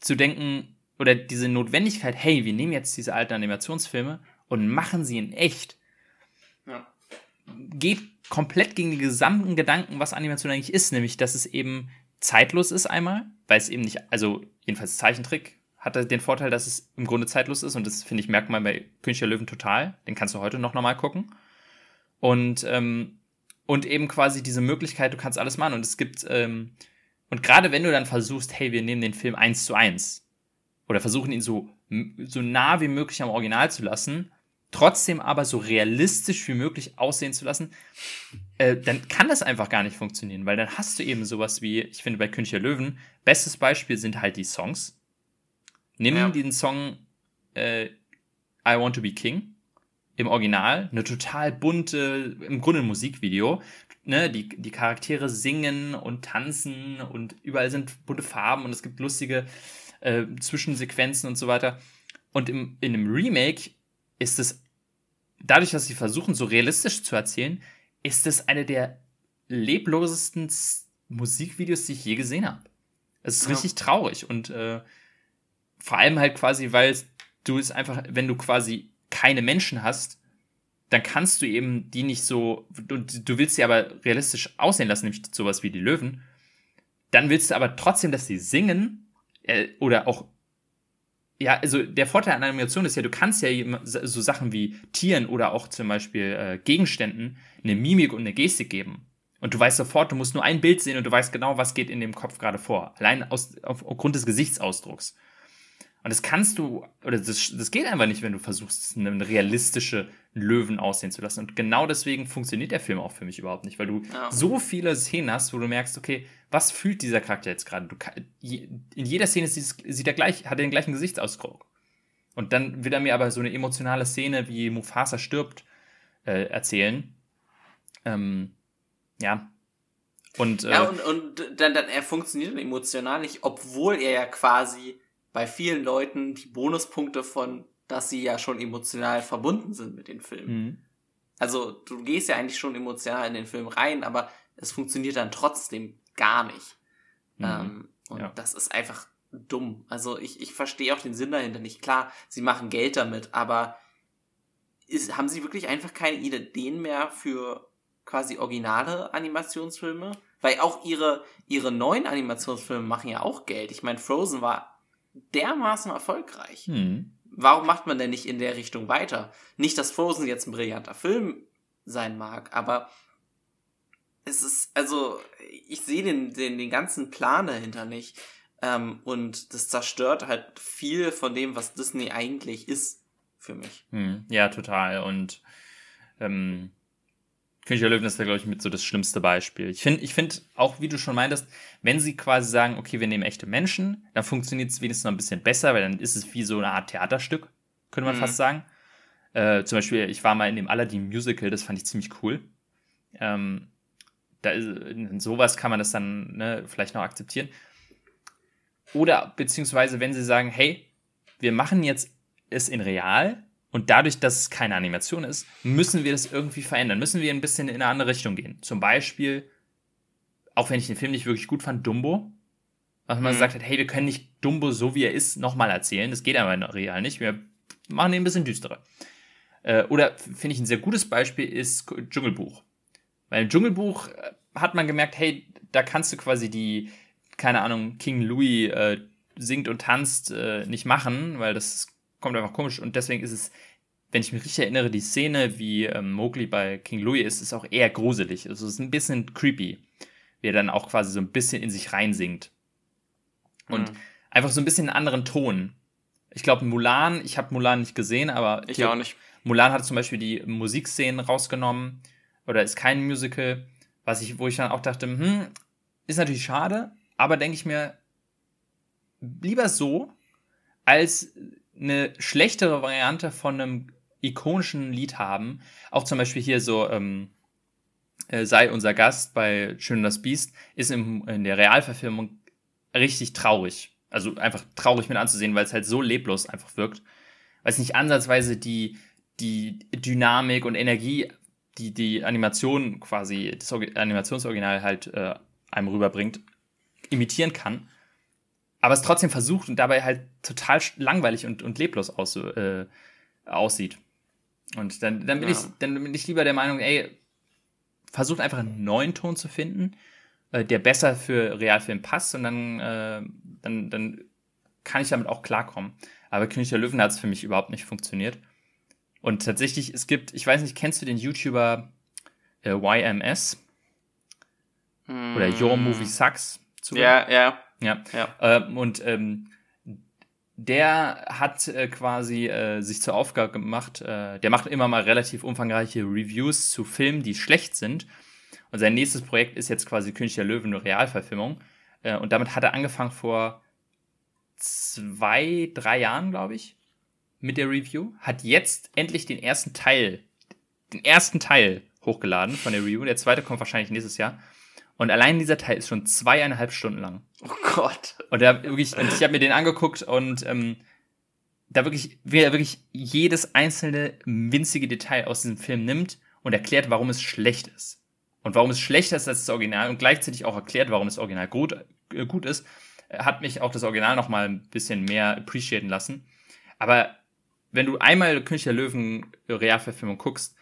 zu denken, oder diese Notwendigkeit, hey, wir nehmen jetzt diese alten Animationsfilme und machen sie in echt, Ja. geht komplett gegen die gesamten Gedanken, was Animation eigentlich ist, nämlich dass es eben zeitlos ist einmal, weil es eben nicht, also jedenfalls Zeichentrick hat den Vorteil, dass es im Grunde zeitlos ist und das finde ich merkt man bei König der Löwen total. Den kannst du heute noch normal gucken und ähm, und eben quasi diese Möglichkeit, du kannst alles machen und es gibt ähm, und gerade wenn du dann versuchst, hey, wir nehmen den Film eins zu eins oder versuchen ihn so so nah wie möglich am Original zu lassen, trotzdem aber so realistisch wie möglich aussehen zu lassen, äh, dann kann das einfach gar nicht funktionieren, weil dann hast du eben sowas wie, ich finde bei König der Löwen, bestes Beispiel sind halt die Songs. Nimm ja. den Song äh, I Want to Be King im Original, eine total bunte, im Grunde ein Musikvideo. Ne, die, die Charaktere singen und tanzen und überall sind bunte Farben und es gibt lustige äh, Zwischensequenzen und so weiter. Und im, in einem Remake ist es, dadurch, dass sie versuchen, so realistisch zu erzählen, ist es eine der leblosesten Musikvideos, die ich je gesehen habe. Es ist ja. richtig traurig und äh, vor allem halt quasi, weil du es einfach, wenn du quasi keine Menschen hast, dann kannst du eben die nicht so, du, du willst sie aber realistisch aussehen lassen, nämlich sowas wie die Löwen. Dann willst du aber trotzdem, dass sie singen äh, oder auch ja, also der Vorteil an Animation ist ja, du kannst ja so Sachen wie Tieren oder auch zum Beispiel äh, Gegenständen eine Mimik und eine Gestik geben. Und du weißt sofort, du musst nur ein Bild sehen und du weißt genau, was geht in dem Kopf gerade vor. Allein aus, auf, aufgrund des Gesichtsausdrucks. Und das kannst du, oder das, das geht einfach nicht, wenn du versuchst, einen realistischen Löwen aussehen zu lassen. Und genau deswegen funktioniert der Film auch für mich überhaupt nicht, weil du ja. so viele Szenen hast, wo du merkst, okay, was fühlt dieser Charakter jetzt gerade? In jeder Szene sieht er gleich, hat er den gleichen Gesichtsausdruck. Und dann will er mir aber so eine emotionale Szene, wie Mufasa stirbt, äh, erzählen. Ähm, ja. Und, äh, ja, und, und dann, dann, er funktioniert emotional nicht, obwohl er ja quasi bei vielen Leuten die Bonuspunkte von, dass sie ja schon emotional verbunden sind mit den Filmen. Mhm. Also du gehst ja eigentlich schon emotional in den Film rein, aber es funktioniert dann trotzdem gar nicht. Mhm. Ähm, und ja. das ist einfach dumm. Also ich, ich verstehe auch den Sinn dahinter nicht. Klar, sie machen Geld damit, aber ist, haben sie wirklich einfach keine Ideen mehr für quasi originale Animationsfilme? Weil auch ihre, ihre neuen Animationsfilme machen ja auch Geld. Ich meine, Frozen war dermaßen erfolgreich. Hm. Warum macht man denn nicht in der Richtung weiter? Nicht, dass Frozen jetzt ein brillanter Film sein mag, aber es ist, also, ich sehe den, den, den ganzen Plan dahinter nicht. Ähm, und das zerstört halt viel von dem, was Disney eigentlich ist, für mich. Hm. Ja, total. Und ähm, König der Löwen ist da, glaube ich, mit so das schlimmste Beispiel. Ich finde, ich finde auch, wie du schon meintest, wenn sie quasi sagen, okay, wir nehmen echte Menschen, dann funktioniert es wenigstens noch ein bisschen besser, weil dann ist es wie so eine Art Theaterstück, könnte man mhm. fast sagen. Äh, zum Beispiel, ich war mal in dem Aladdin Musical, das fand ich ziemlich cool. Ähm, da ist, in sowas kann man das dann ne, vielleicht noch akzeptieren. Oder beziehungsweise, wenn sie sagen, hey, wir machen jetzt es in real, und dadurch, dass es keine Animation ist, müssen wir das irgendwie verändern. Müssen wir ein bisschen in eine andere Richtung gehen. Zum Beispiel, auch wenn ich den Film nicht wirklich gut fand, Dumbo. Was man mhm. gesagt hat, hey, wir können nicht Dumbo so wie er ist nochmal erzählen. Das geht aber real nicht. Wir machen ihn ein bisschen düsterer. Äh, oder finde ich ein sehr gutes Beispiel ist Dschungelbuch. Weil im Dschungelbuch äh, hat man gemerkt, hey, da kannst du quasi die, keine Ahnung, King Louis äh, singt und tanzt äh, nicht machen, weil das kommt einfach komisch. Und deswegen ist es, wenn ich mich richtig erinnere, die Szene, wie ähm, Mowgli bei King Louis ist, ist auch eher gruselig. Also es ist ein bisschen creepy, wie er dann auch quasi so ein bisschen in sich reinsingt. Und mhm. einfach so ein bisschen einen anderen Ton. Ich glaube, Mulan, ich habe Mulan nicht gesehen, aber ich auch nicht. Mulan hat zum Beispiel die Musikszenen rausgenommen oder ist kein Musical, was ich, wo ich dann auch dachte, hm, ist natürlich schade, aber denke ich mir, lieber so, als eine schlechtere Variante von einem ikonischen Lied haben. Auch zum Beispiel hier so, ähm, äh, sei unser Gast bei Schön und das Biest, ist im, in der Realverfilmung richtig traurig. Also einfach traurig mit anzusehen, weil es halt so leblos einfach wirkt. Weil es nicht ansatzweise die, die Dynamik und Energie, die die Animation quasi, das Animationsoriginal halt äh, einem rüberbringt, imitieren kann aber es trotzdem versucht und dabei halt total langweilig und, und leblos aus, äh, aussieht. Und dann, dann, bin ja. ich, dann bin ich lieber der Meinung, ey, versucht einfach einen neuen Ton zu finden, äh, der besser für Realfilm passt und dann, äh, dann, dann kann ich damit auch klarkommen. Aber König der Löwen hat es für mich überhaupt nicht funktioniert. Und tatsächlich, es gibt, ich weiß nicht, kennst du den YouTuber äh, YMS? Hm. Oder Your Movie Sucks? Ja, ja. Ja. ja. Ähm, und ähm, der hat äh, quasi äh, sich zur Aufgabe gemacht, äh, der macht immer mal relativ umfangreiche Reviews zu Filmen, die schlecht sind. Und sein nächstes Projekt ist jetzt quasi König der Löwen, eine Realverfilmung. Äh, und damit hat er angefangen vor zwei, drei Jahren, glaube ich, mit der Review. Hat jetzt endlich den ersten Teil, den ersten Teil hochgeladen von der Review. Der zweite kommt wahrscheinlich nächstes Jahr. Und allein dieser Teil ist schon zweieinhalb Stunden lang. Oh Gott. Und da wirklich, und ich habe mir den angeguckt und ähm, da wirklich, wie er wirklich jedes einzelne winzige Detail aus diesem Film nimmt und erklärt, warum es schlecht ist. Und warum es schlechter ist als das Original und gleichzeitig auch erklärt, warum das Original gut, äh, gut ist, hat mich auch das Original noch mal ein bisschen mehr appreciaten lassen. Aber wenn du einmal König der Löwen Realverfilmung guckst,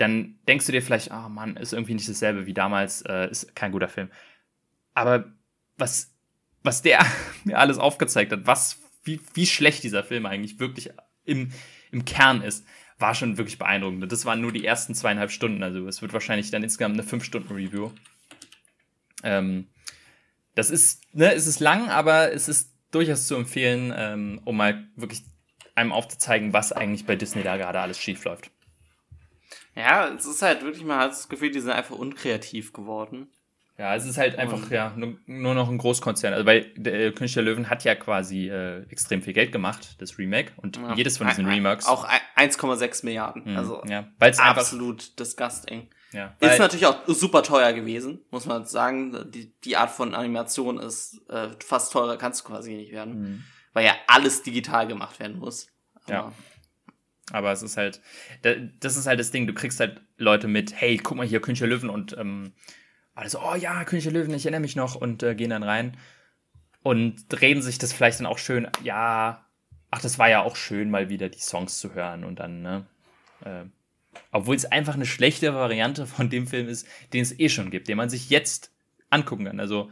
dann denkst du dir vielleicht, oh Mann, ist irgendwie nicht dasselbe wie damals, äh, ist kein guter Film. Aber was, was der mir alles aufgezeigt hat, was, wie, wie schlecht dieser Film eigentlich wirklich im, im Kern ist, war schon wirklich beeindruckend. Das waren nur die ersten zweieinhalb Stunden, also es wird wahrscheinlich dann insgesamt eine fünf Stunden Review. Ähm, das ist, ne, es ist lang, aber es ist durchaus zu empfehlen, ähm, um mal wirklich einem aufzuzeigen, was eigentlich bei Disney da gerade alles schief läuft. Ja, es ist halt wirklich, man hat das Gefühl, die sind einfach unkreativ geworden. Ja, es ist halt einfach ja nur, nur noch ein Großkonzern. Also weil der äh, König der Löwen hat ja quasi äh, extrem viel Geld gemacht, das Remake. Und ja. jedes von diesen Remakes. Auch 1,6 Milliarden. Mhm, also ja, weil's absolut einfach, disgusting. Ja, ist natürlich auch super teuer gewesen, muss man sagen. Die, die Art von Animation ist äh, fast teurer, kannst du quasi nicht werden. Mhm. Weil ja alles digital gemacht werden muss. Aber ja. Aber es ist halt, das ist halt das Ding, du kriegst halt Leute mit, hey, guck mal hier, König der Löwen und ähm, alle so, oh ja, König der Löwen, ich erinnere mich noch und äh, gehen dann rein und reden sich das vielleicht dann auch schön, ja, ach, das war ja auch schön, mal wieder die Songs zu hören und dann, ne, äh, obwohl es einfach eine schlechte Variante von dem Film ist, den es eh schon gibt, den man sich jetzt angucken kann. Also,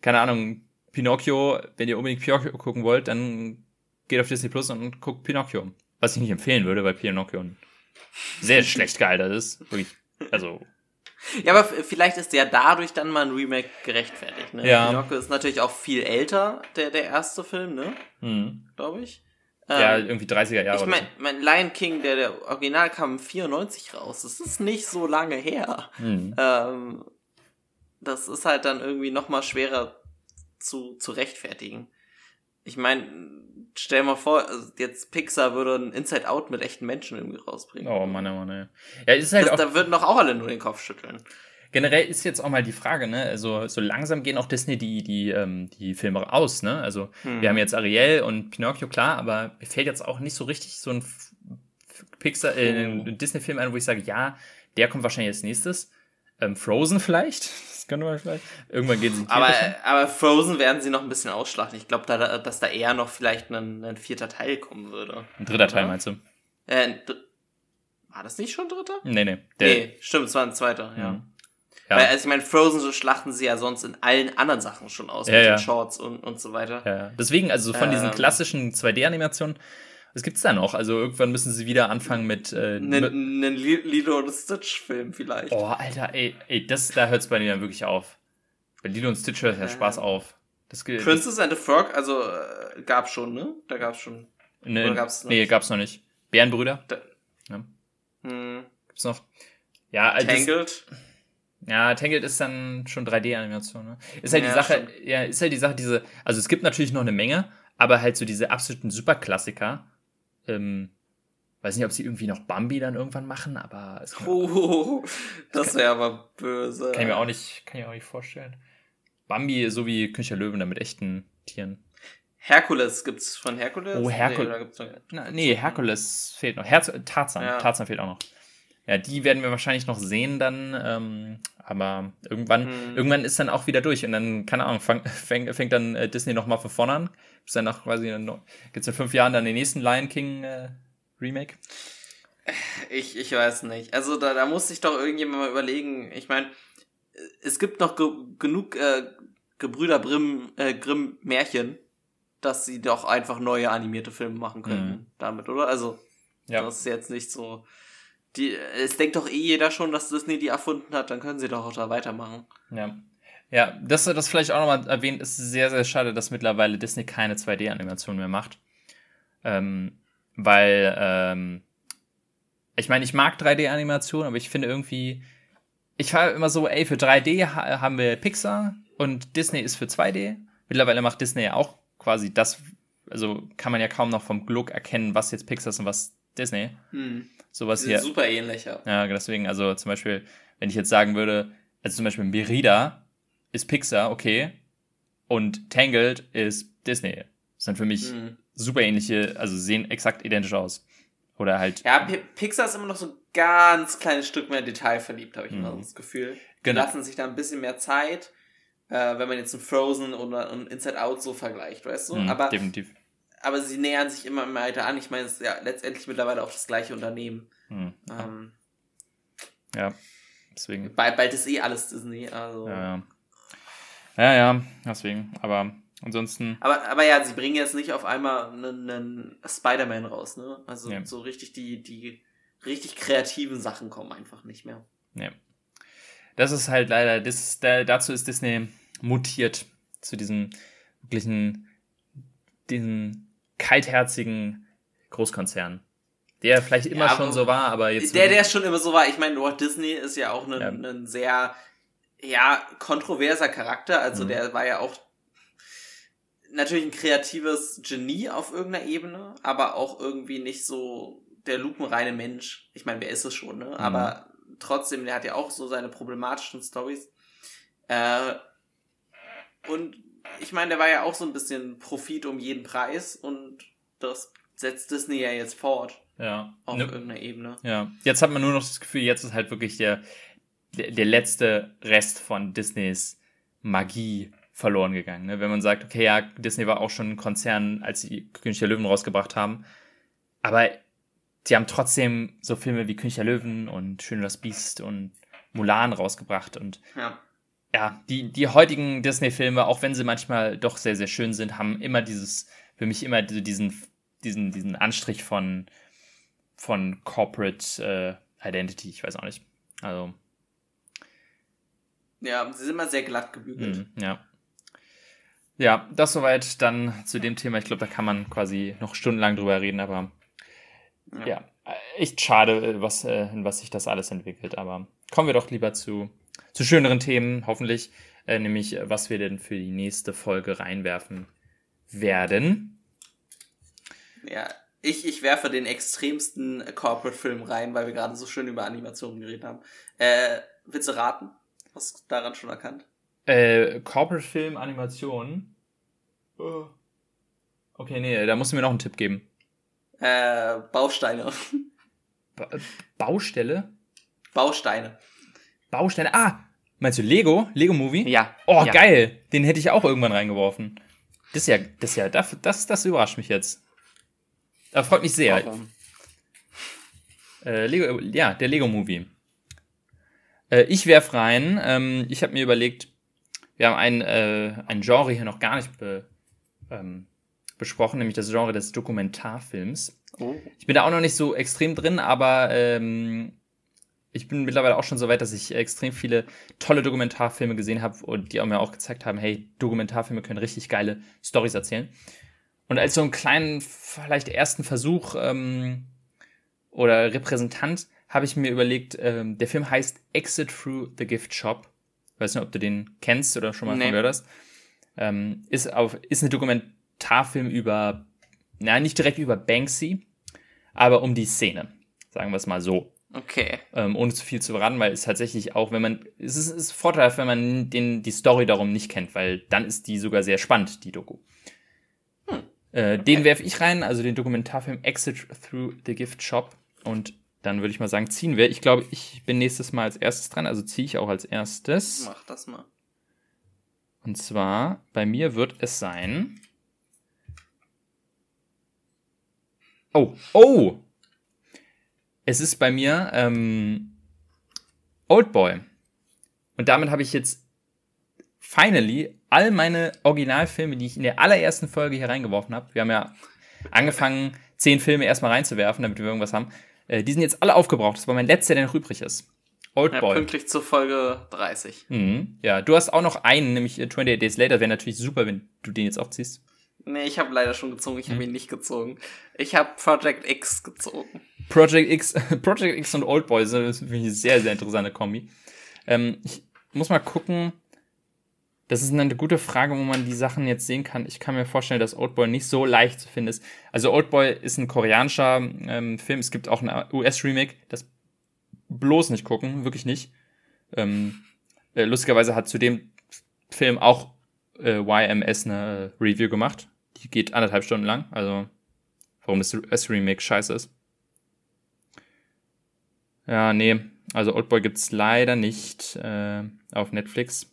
keine Ahnung, Pinocchio, wenn ihr unbedingt Pinocchio gucken wollt, dann geht auf Disney Plus und guckt Pinocchio. Was ich nicht empfehlen würde, weil Pinocchio sehr schlecht gealtert ist. Wirklich, also. Ja, aber vielleicht ist ja dadurch dann mal ein Remake gerechtfertigt. Ne? Ja. Pinocchio ist natürlich auch viel älter, der, der erste Film, ne? Mhm. Glaube ich. Ja, ähm, irgendwie 30er Jahre. Ich meine, mein Lion King, der, der Original kam 94 raus. Das ist nicht so lange her. Mhm. Ähm, das ist halt dann irgendwie noch mal schwerer zu, zu rechtfertigen. Ich meine, stell mal vor, also jetzt Pixar würde ein Inside Out mit echten Menschen irgendwie rausbringen. Oh Mann, oh Mann, ey. Ja, ist halt das, da würden doch auch alle nur den Kopf schütteln. Generell ist jetzt auch mal die Frage, ne, also so langsam gehen auch Disney die, die, ähm, die Filme aus, ne? Also hm. wir haben jetzt Ariel und Pinocchio, klar, aber mir fällt jetzt auch nicht so richtig so ein Pixar, äh, ein Disney-Film ein, wo ich sage, ja, der kommt wahrscheinlich als nächstes. Ähm, Frozen vielleicht? Das könnte man vielleicht. Irgendwann gehen sie aber, aber Frozen werden sie noch ein bisschen ausschlachten. Ich glaube, da, dass da eher noch vielleicht ein, ein vierter Teil kommen würde. Ein dritter Teil meinst du? Äh, war das nicht schon ein dritter? Nee, nee. Der, nee, stimmt, es war ein zweiter, ja. Mhm. Ja. Weil, also ich meine, Frozen so schlachten sie ja sonst in allen anderen Sachen schon aus, ja, mit ja. den Shorts und, und so weiter. Ja, Deswegen, also von ähm, diesen klassischen 2D-Animationen, was gibt's da noch? Also irgendwann müssen sie wieder anfangen mit äh, einen Lilo und Stitch Film vielleicht. Oh, Alter, ey, ey, das da hört's bei mir dann wirklich auf. Bei Lilo und Stitch hört ja Spaß auf. Das, Princess das, and the Frog, also äh, gab's schon, ne? Da gab's schon. Ne, Oder gab's noch nee, nicht? gab's noch nicht. Bärenbrüder? Da, ja. Hm. Gibt's noch? Ja, also Tangled. Das, ja, Tangled ist dann schon 3D-Animation, ne? Ist halt ja, die Sache, stimmt. ja, ist halt die Sache, diese, also es gibt natürlich noch eine Menge, aber halt so diese absoluten Superklassiker, ähm, weiß nicht, ob sie irgendwie noch Bambi dann irgendwann machen, aber es oh, das wäre aber böse. Kann ich mir auch nicht, kann ich mir auch nicht vorstellen. Bambi so wie König der Löwen, mit echten Tieren. Herkules gibt's von Herkules? Oh, Herkules. Nee, nee, Herkules fehlt noch. Herz Tarzan, ja. Tarzan fehlt auch noch. Ja, die werden wir wahrscheinlich noch sehen dann, ähm, aber irgendwann, hm. irgendwann ist dann auch wieder durch und dann, keine Ahnung, fang, fäng, fängt dann äh, Disney nochmal von vorne an. Ist dann nach quasi, gibt's in fünf Jahren dann den nächsten Lion King äh, Remake? Ich, ich weiß nicht. Also da, da muss sich doch irgendjemand mal überlegen. Ich meine, es gibt noch ge genug äh, Gebrüder Grimm, äh, Grimm Märchen, dass sie doch einfach neue animierte Filme machen können mhm. damit, oder? Also, ja. das ist jetzt nicht so die, es denkt doch eh jeder schon, dass Disney die erfunden hat, dann können sie doch auch da weitermachen. Ja. Ja, das, das vielleicht auch nochmal erwähnt, ist sehr, sehr schade, dass mittlerweile Disney keine 2D-Animation mehr macht. Ähm, weil, ähm, ich meine, ich mag 3D-Animation, aber ich finde irgendwie, ich war immer so, ey, für 3D ha haben wir Pixar und Disney ist für 2D. Mittlerweile macht Disney ja auch quasi das, also kann man ja kaum noch vom Look erkennen, was jetzt Pixar ist und was Disney. Hm. Sowas hier. Super ähnlich, ja. Ja, deswegen, also zum Beispiel, wenn ich jetzt sagen würde, also zum Beispiel Merida ist Pixar, okay, und Tangled ist Disney. Das sind für mich Hm. super ähnliche, also sehen exakt identisch aus. Oder halt, Ja, P Pixar ist immer noch so ein ganz kleines Stück mehr Detail verliebt, habe ich immer Mhm. das Gefühl. Die Genau. lassen sich da ein bisschen mehr Zeit, äh, wenn man jetzt ein Frozen oder ein Inside Out so vergleicht, weißt du? mh, aber, definitiv. Aber sie nähern sich immer weiter an. Ich meine, es ist ja letztendlich mittlerweile auch das gleiche Unternehmen. Mh, Ähm, ja, deswegen. bald, bald ist eh alles Disney, also. Ja, ja. Ja, ja, deswegen. Aber ansonsten, Aber, aber ja, sie bringen jetzt nicht auf einmal einen, einen Spider-Man raus, ne? Also Ja. so richtig die, die richtig kreativen Sachen kommen einfach nicht mehr. ne. Das ist halt leider, das, da, dazu ist Disney mutiert zu diesem wirklichen, diesen kaltherzigen Großkonzern. Der vielleicht immer Ja, schon so war, aber jetzt. Der, der schon immer so war, ich meine, Walt Disney ist ja auch ein, Ja. ein sehr, ja, kontroverser Charakter. Also Mhm. der war ja auch natürlich ein kreatives Genie auf irgendeiner Ebene, aber auch irgendwie nicht so der lupenreine Mensch. Ich meine, wer ist es schon, ne? Mhm. Aber trotzdem, der hat ja auch so seine problematischen Stories. Äh, und ich meine, der war ja auch so ein bisschen Profit um jeden Preis und das setzt Disney ja jetzt fort ja. auf Ne- irgendeiner Ebene. Ja, jetzt hat man nur noch das Gefühl, jetzt ist halt wirklich der, der, der letzte Rest von Disneys Magie verloren gegangen. Ne? Wenn man sagt, okay, ja, Disney war auch schon ein Konzern, als sie König der Löwen rausgebracht haben. Aber die haben trotzdem so Filme wie König der Löwen und Schön das Biest und Mulan rausgebracht. Und Ja. Ja, die, die heutigen Disney-Filme, auch wenn sie manchmal doch sehr, sehr schön sind, haben immer dieses, für mich immer diesen, diesen, diesen Anstrich von, von Corporate äh, Identity, ich weiß auch nicht. Also, Ja, sie sind immer sehr glatt gebügelt. mh, ja. Ja, das soweit dann zu dem Thema. Ich glaube, da kann man quasi noch stundenlang drüber reden, aber ja, äh, echt schade, was, äh, in was sich das alles entwickelt. Aber kommen wir doch lieber zu, zu schöneren Themen, hoffentlich, äh, nämlich äh, was wir denn für die nächste Folge reinwerfen werden. Ja, ich, ich werfe den extremsten Corporate-Film rein, weil wir gerade so schön über Animationen geredet haben. Äh, willst du raten? Hast du daran schon erkannt? Äh, Corporate Film Animation. Oh. Okay, nee, da musst du mir noch einen Tipp geben. Äh, Bausteine. Ba Baustelle? Bausteine. Baustelle. Ah, meinst du Lego? Lego Movie? Ja. Oh, ja. geil. Den hätte ich auch irgendwann reingeworfen. Das ist ja, das ist ja, das, das, das überrascht mich jetzt. Das freut mich sehr. Warum? Äh, Lego, ja, der Lego Movie. Äh, ich werf rein. Ähm, ich habe mir überlegt, wir haben ein, äh, ein Genre hier noch gar nicht be, ähm, besprochen, nämlich das Genre des Dokumentarfilms. Oh. Ich bin da auch noch nicht so extrem drin, aber ähm, ich bin mittlerweile auch schon so weit, dass ich extrem viele tolle Dokumentarfilme gesehen habe und die auch mir auch gezeigt haben, hey, Dokumentarfilme können richtig geile Stories erzählen. Und als so einen kleinen, vielleicht ersten Versuch ähm, oder Repräsentant habe ich mir überlegt, ähm, der Film heißt Exit Through the Gift Shop. Weiß nicht, ob du den kennst oder schon mal Nee. von gehört hast. Ähm, ist, auf, ist ein Dokumentarfilm über, na, nicht direkt über Banksy, aber um die Szene. Sagen wir es mal so Okay. ähm, ohne zu viel zu verraten, weil es tatsächlich auch, wenn man, es ist, ist vorteilhaft, wenn man den, die Story darum nicht kennt, weil dann ist die sogar sehr spannend, die Doku. Äh, Den werfe ich rein, also den Dokumentarfilm Exit Through the Gift Shop und dann würde ich mal sagen, ziehen wir. Ich glaube, ich bin nächstes Mal als erstes dran, also ziehe ich auch als erstes. Mach das mal. Und zwar, bei mir wird es sein. Oh, oh! Es ist bei mir ähm, Oldboy. Und damit habe ich jetzt finally all meine Originalfilme, die ich in der allerersten Folge hier reingeworfen habe. Wir haben ja angefangen, zehn Filme erstmal reinzuwerfen, damit wir irgendwas haben. Äh, die sind jetzt alle aufgebraucht. Das war mein letzter, der noch übrig ist. Oldboy. Ja, pünktlich zur Folge 30. Mhm. Ja, du hast auch noch einen, nämlich 28 Days Later. Wäre natürlich super, wenn du den jetzt auch ziehst. Nee, ich habe leider schon gezogen, ich habe ihn nicht gezogen. Ich habe Project X gezogen. Project X, Project X und Oldboy sind das finde ich eine sehr, sehr interessante Kombi. Ähm, ich muss mal gucken. Das ist eine gute Frage, wo man die Sachen jetzt sehen kann. Ich kann mir vorstellen, dass Oldboy nicht so leicht zu finden ist. Also Oldboy ist ein koreanischer ähm, Film. Es gibt auch ein US-Remake. Das bloß nicht gucken, wirklich nicht. Ähm, äh, lustigerweise hat zu dem Film auch äh, YMS eine Review gemacht. Die geht anderthalb Stunden lang. Also warum das US-Remake scheiße ist. Ja, nee. Also Oldboy gibt's leider nicht äh, auf Netflix.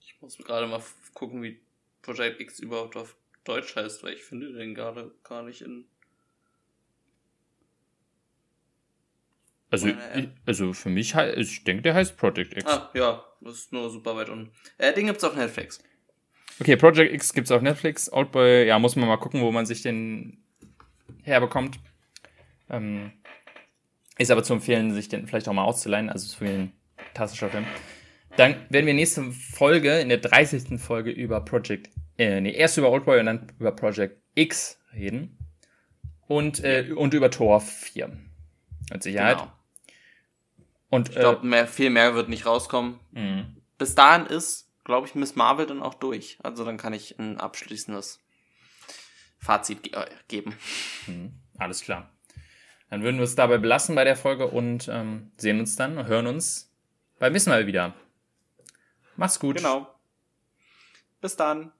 Ich muss gerade mal gucken, wie Project X überhaupt auf Deutsch heißt, weil ich finde den gerade gar nicht in. Also, ich, also für mich, ich denke, der heißt Project X. Ah, ja, das ist nur super weit unten. Äh, den gibt's auf Netflix. Okay, Project X gibt's auf Netflix. Oldboy, ja, muss man mal gucken, wo man sich den herbekommt. Ähm, ist aber zu empfehlen, sich den vielleicht auch mal auszuleihen. Also ist ein fantastischer Film. Dann werden wir nächste Folge, in der 30. Folge über Project, äh, nee, erst über Oldboy und dann über Project X reden. Und, äh, und über Tor 4. Mit Sicherheit. Genau. Und, ich glaube, äh, mehr, viel mehr wird nicht rauskommen. Mh. Bis dahin ist, glaube ich, Miss Marvel dann auch durch. Also dann kann ich ein abschließendes Fazit ge äh, geben. Mhm. Alles klar. Dann würden wir es dabei belassen bei der Folge und ähm, sehen uns dann, hören uns beim nächsten Mal wieder. Mach's gut. Genau. Bis dann.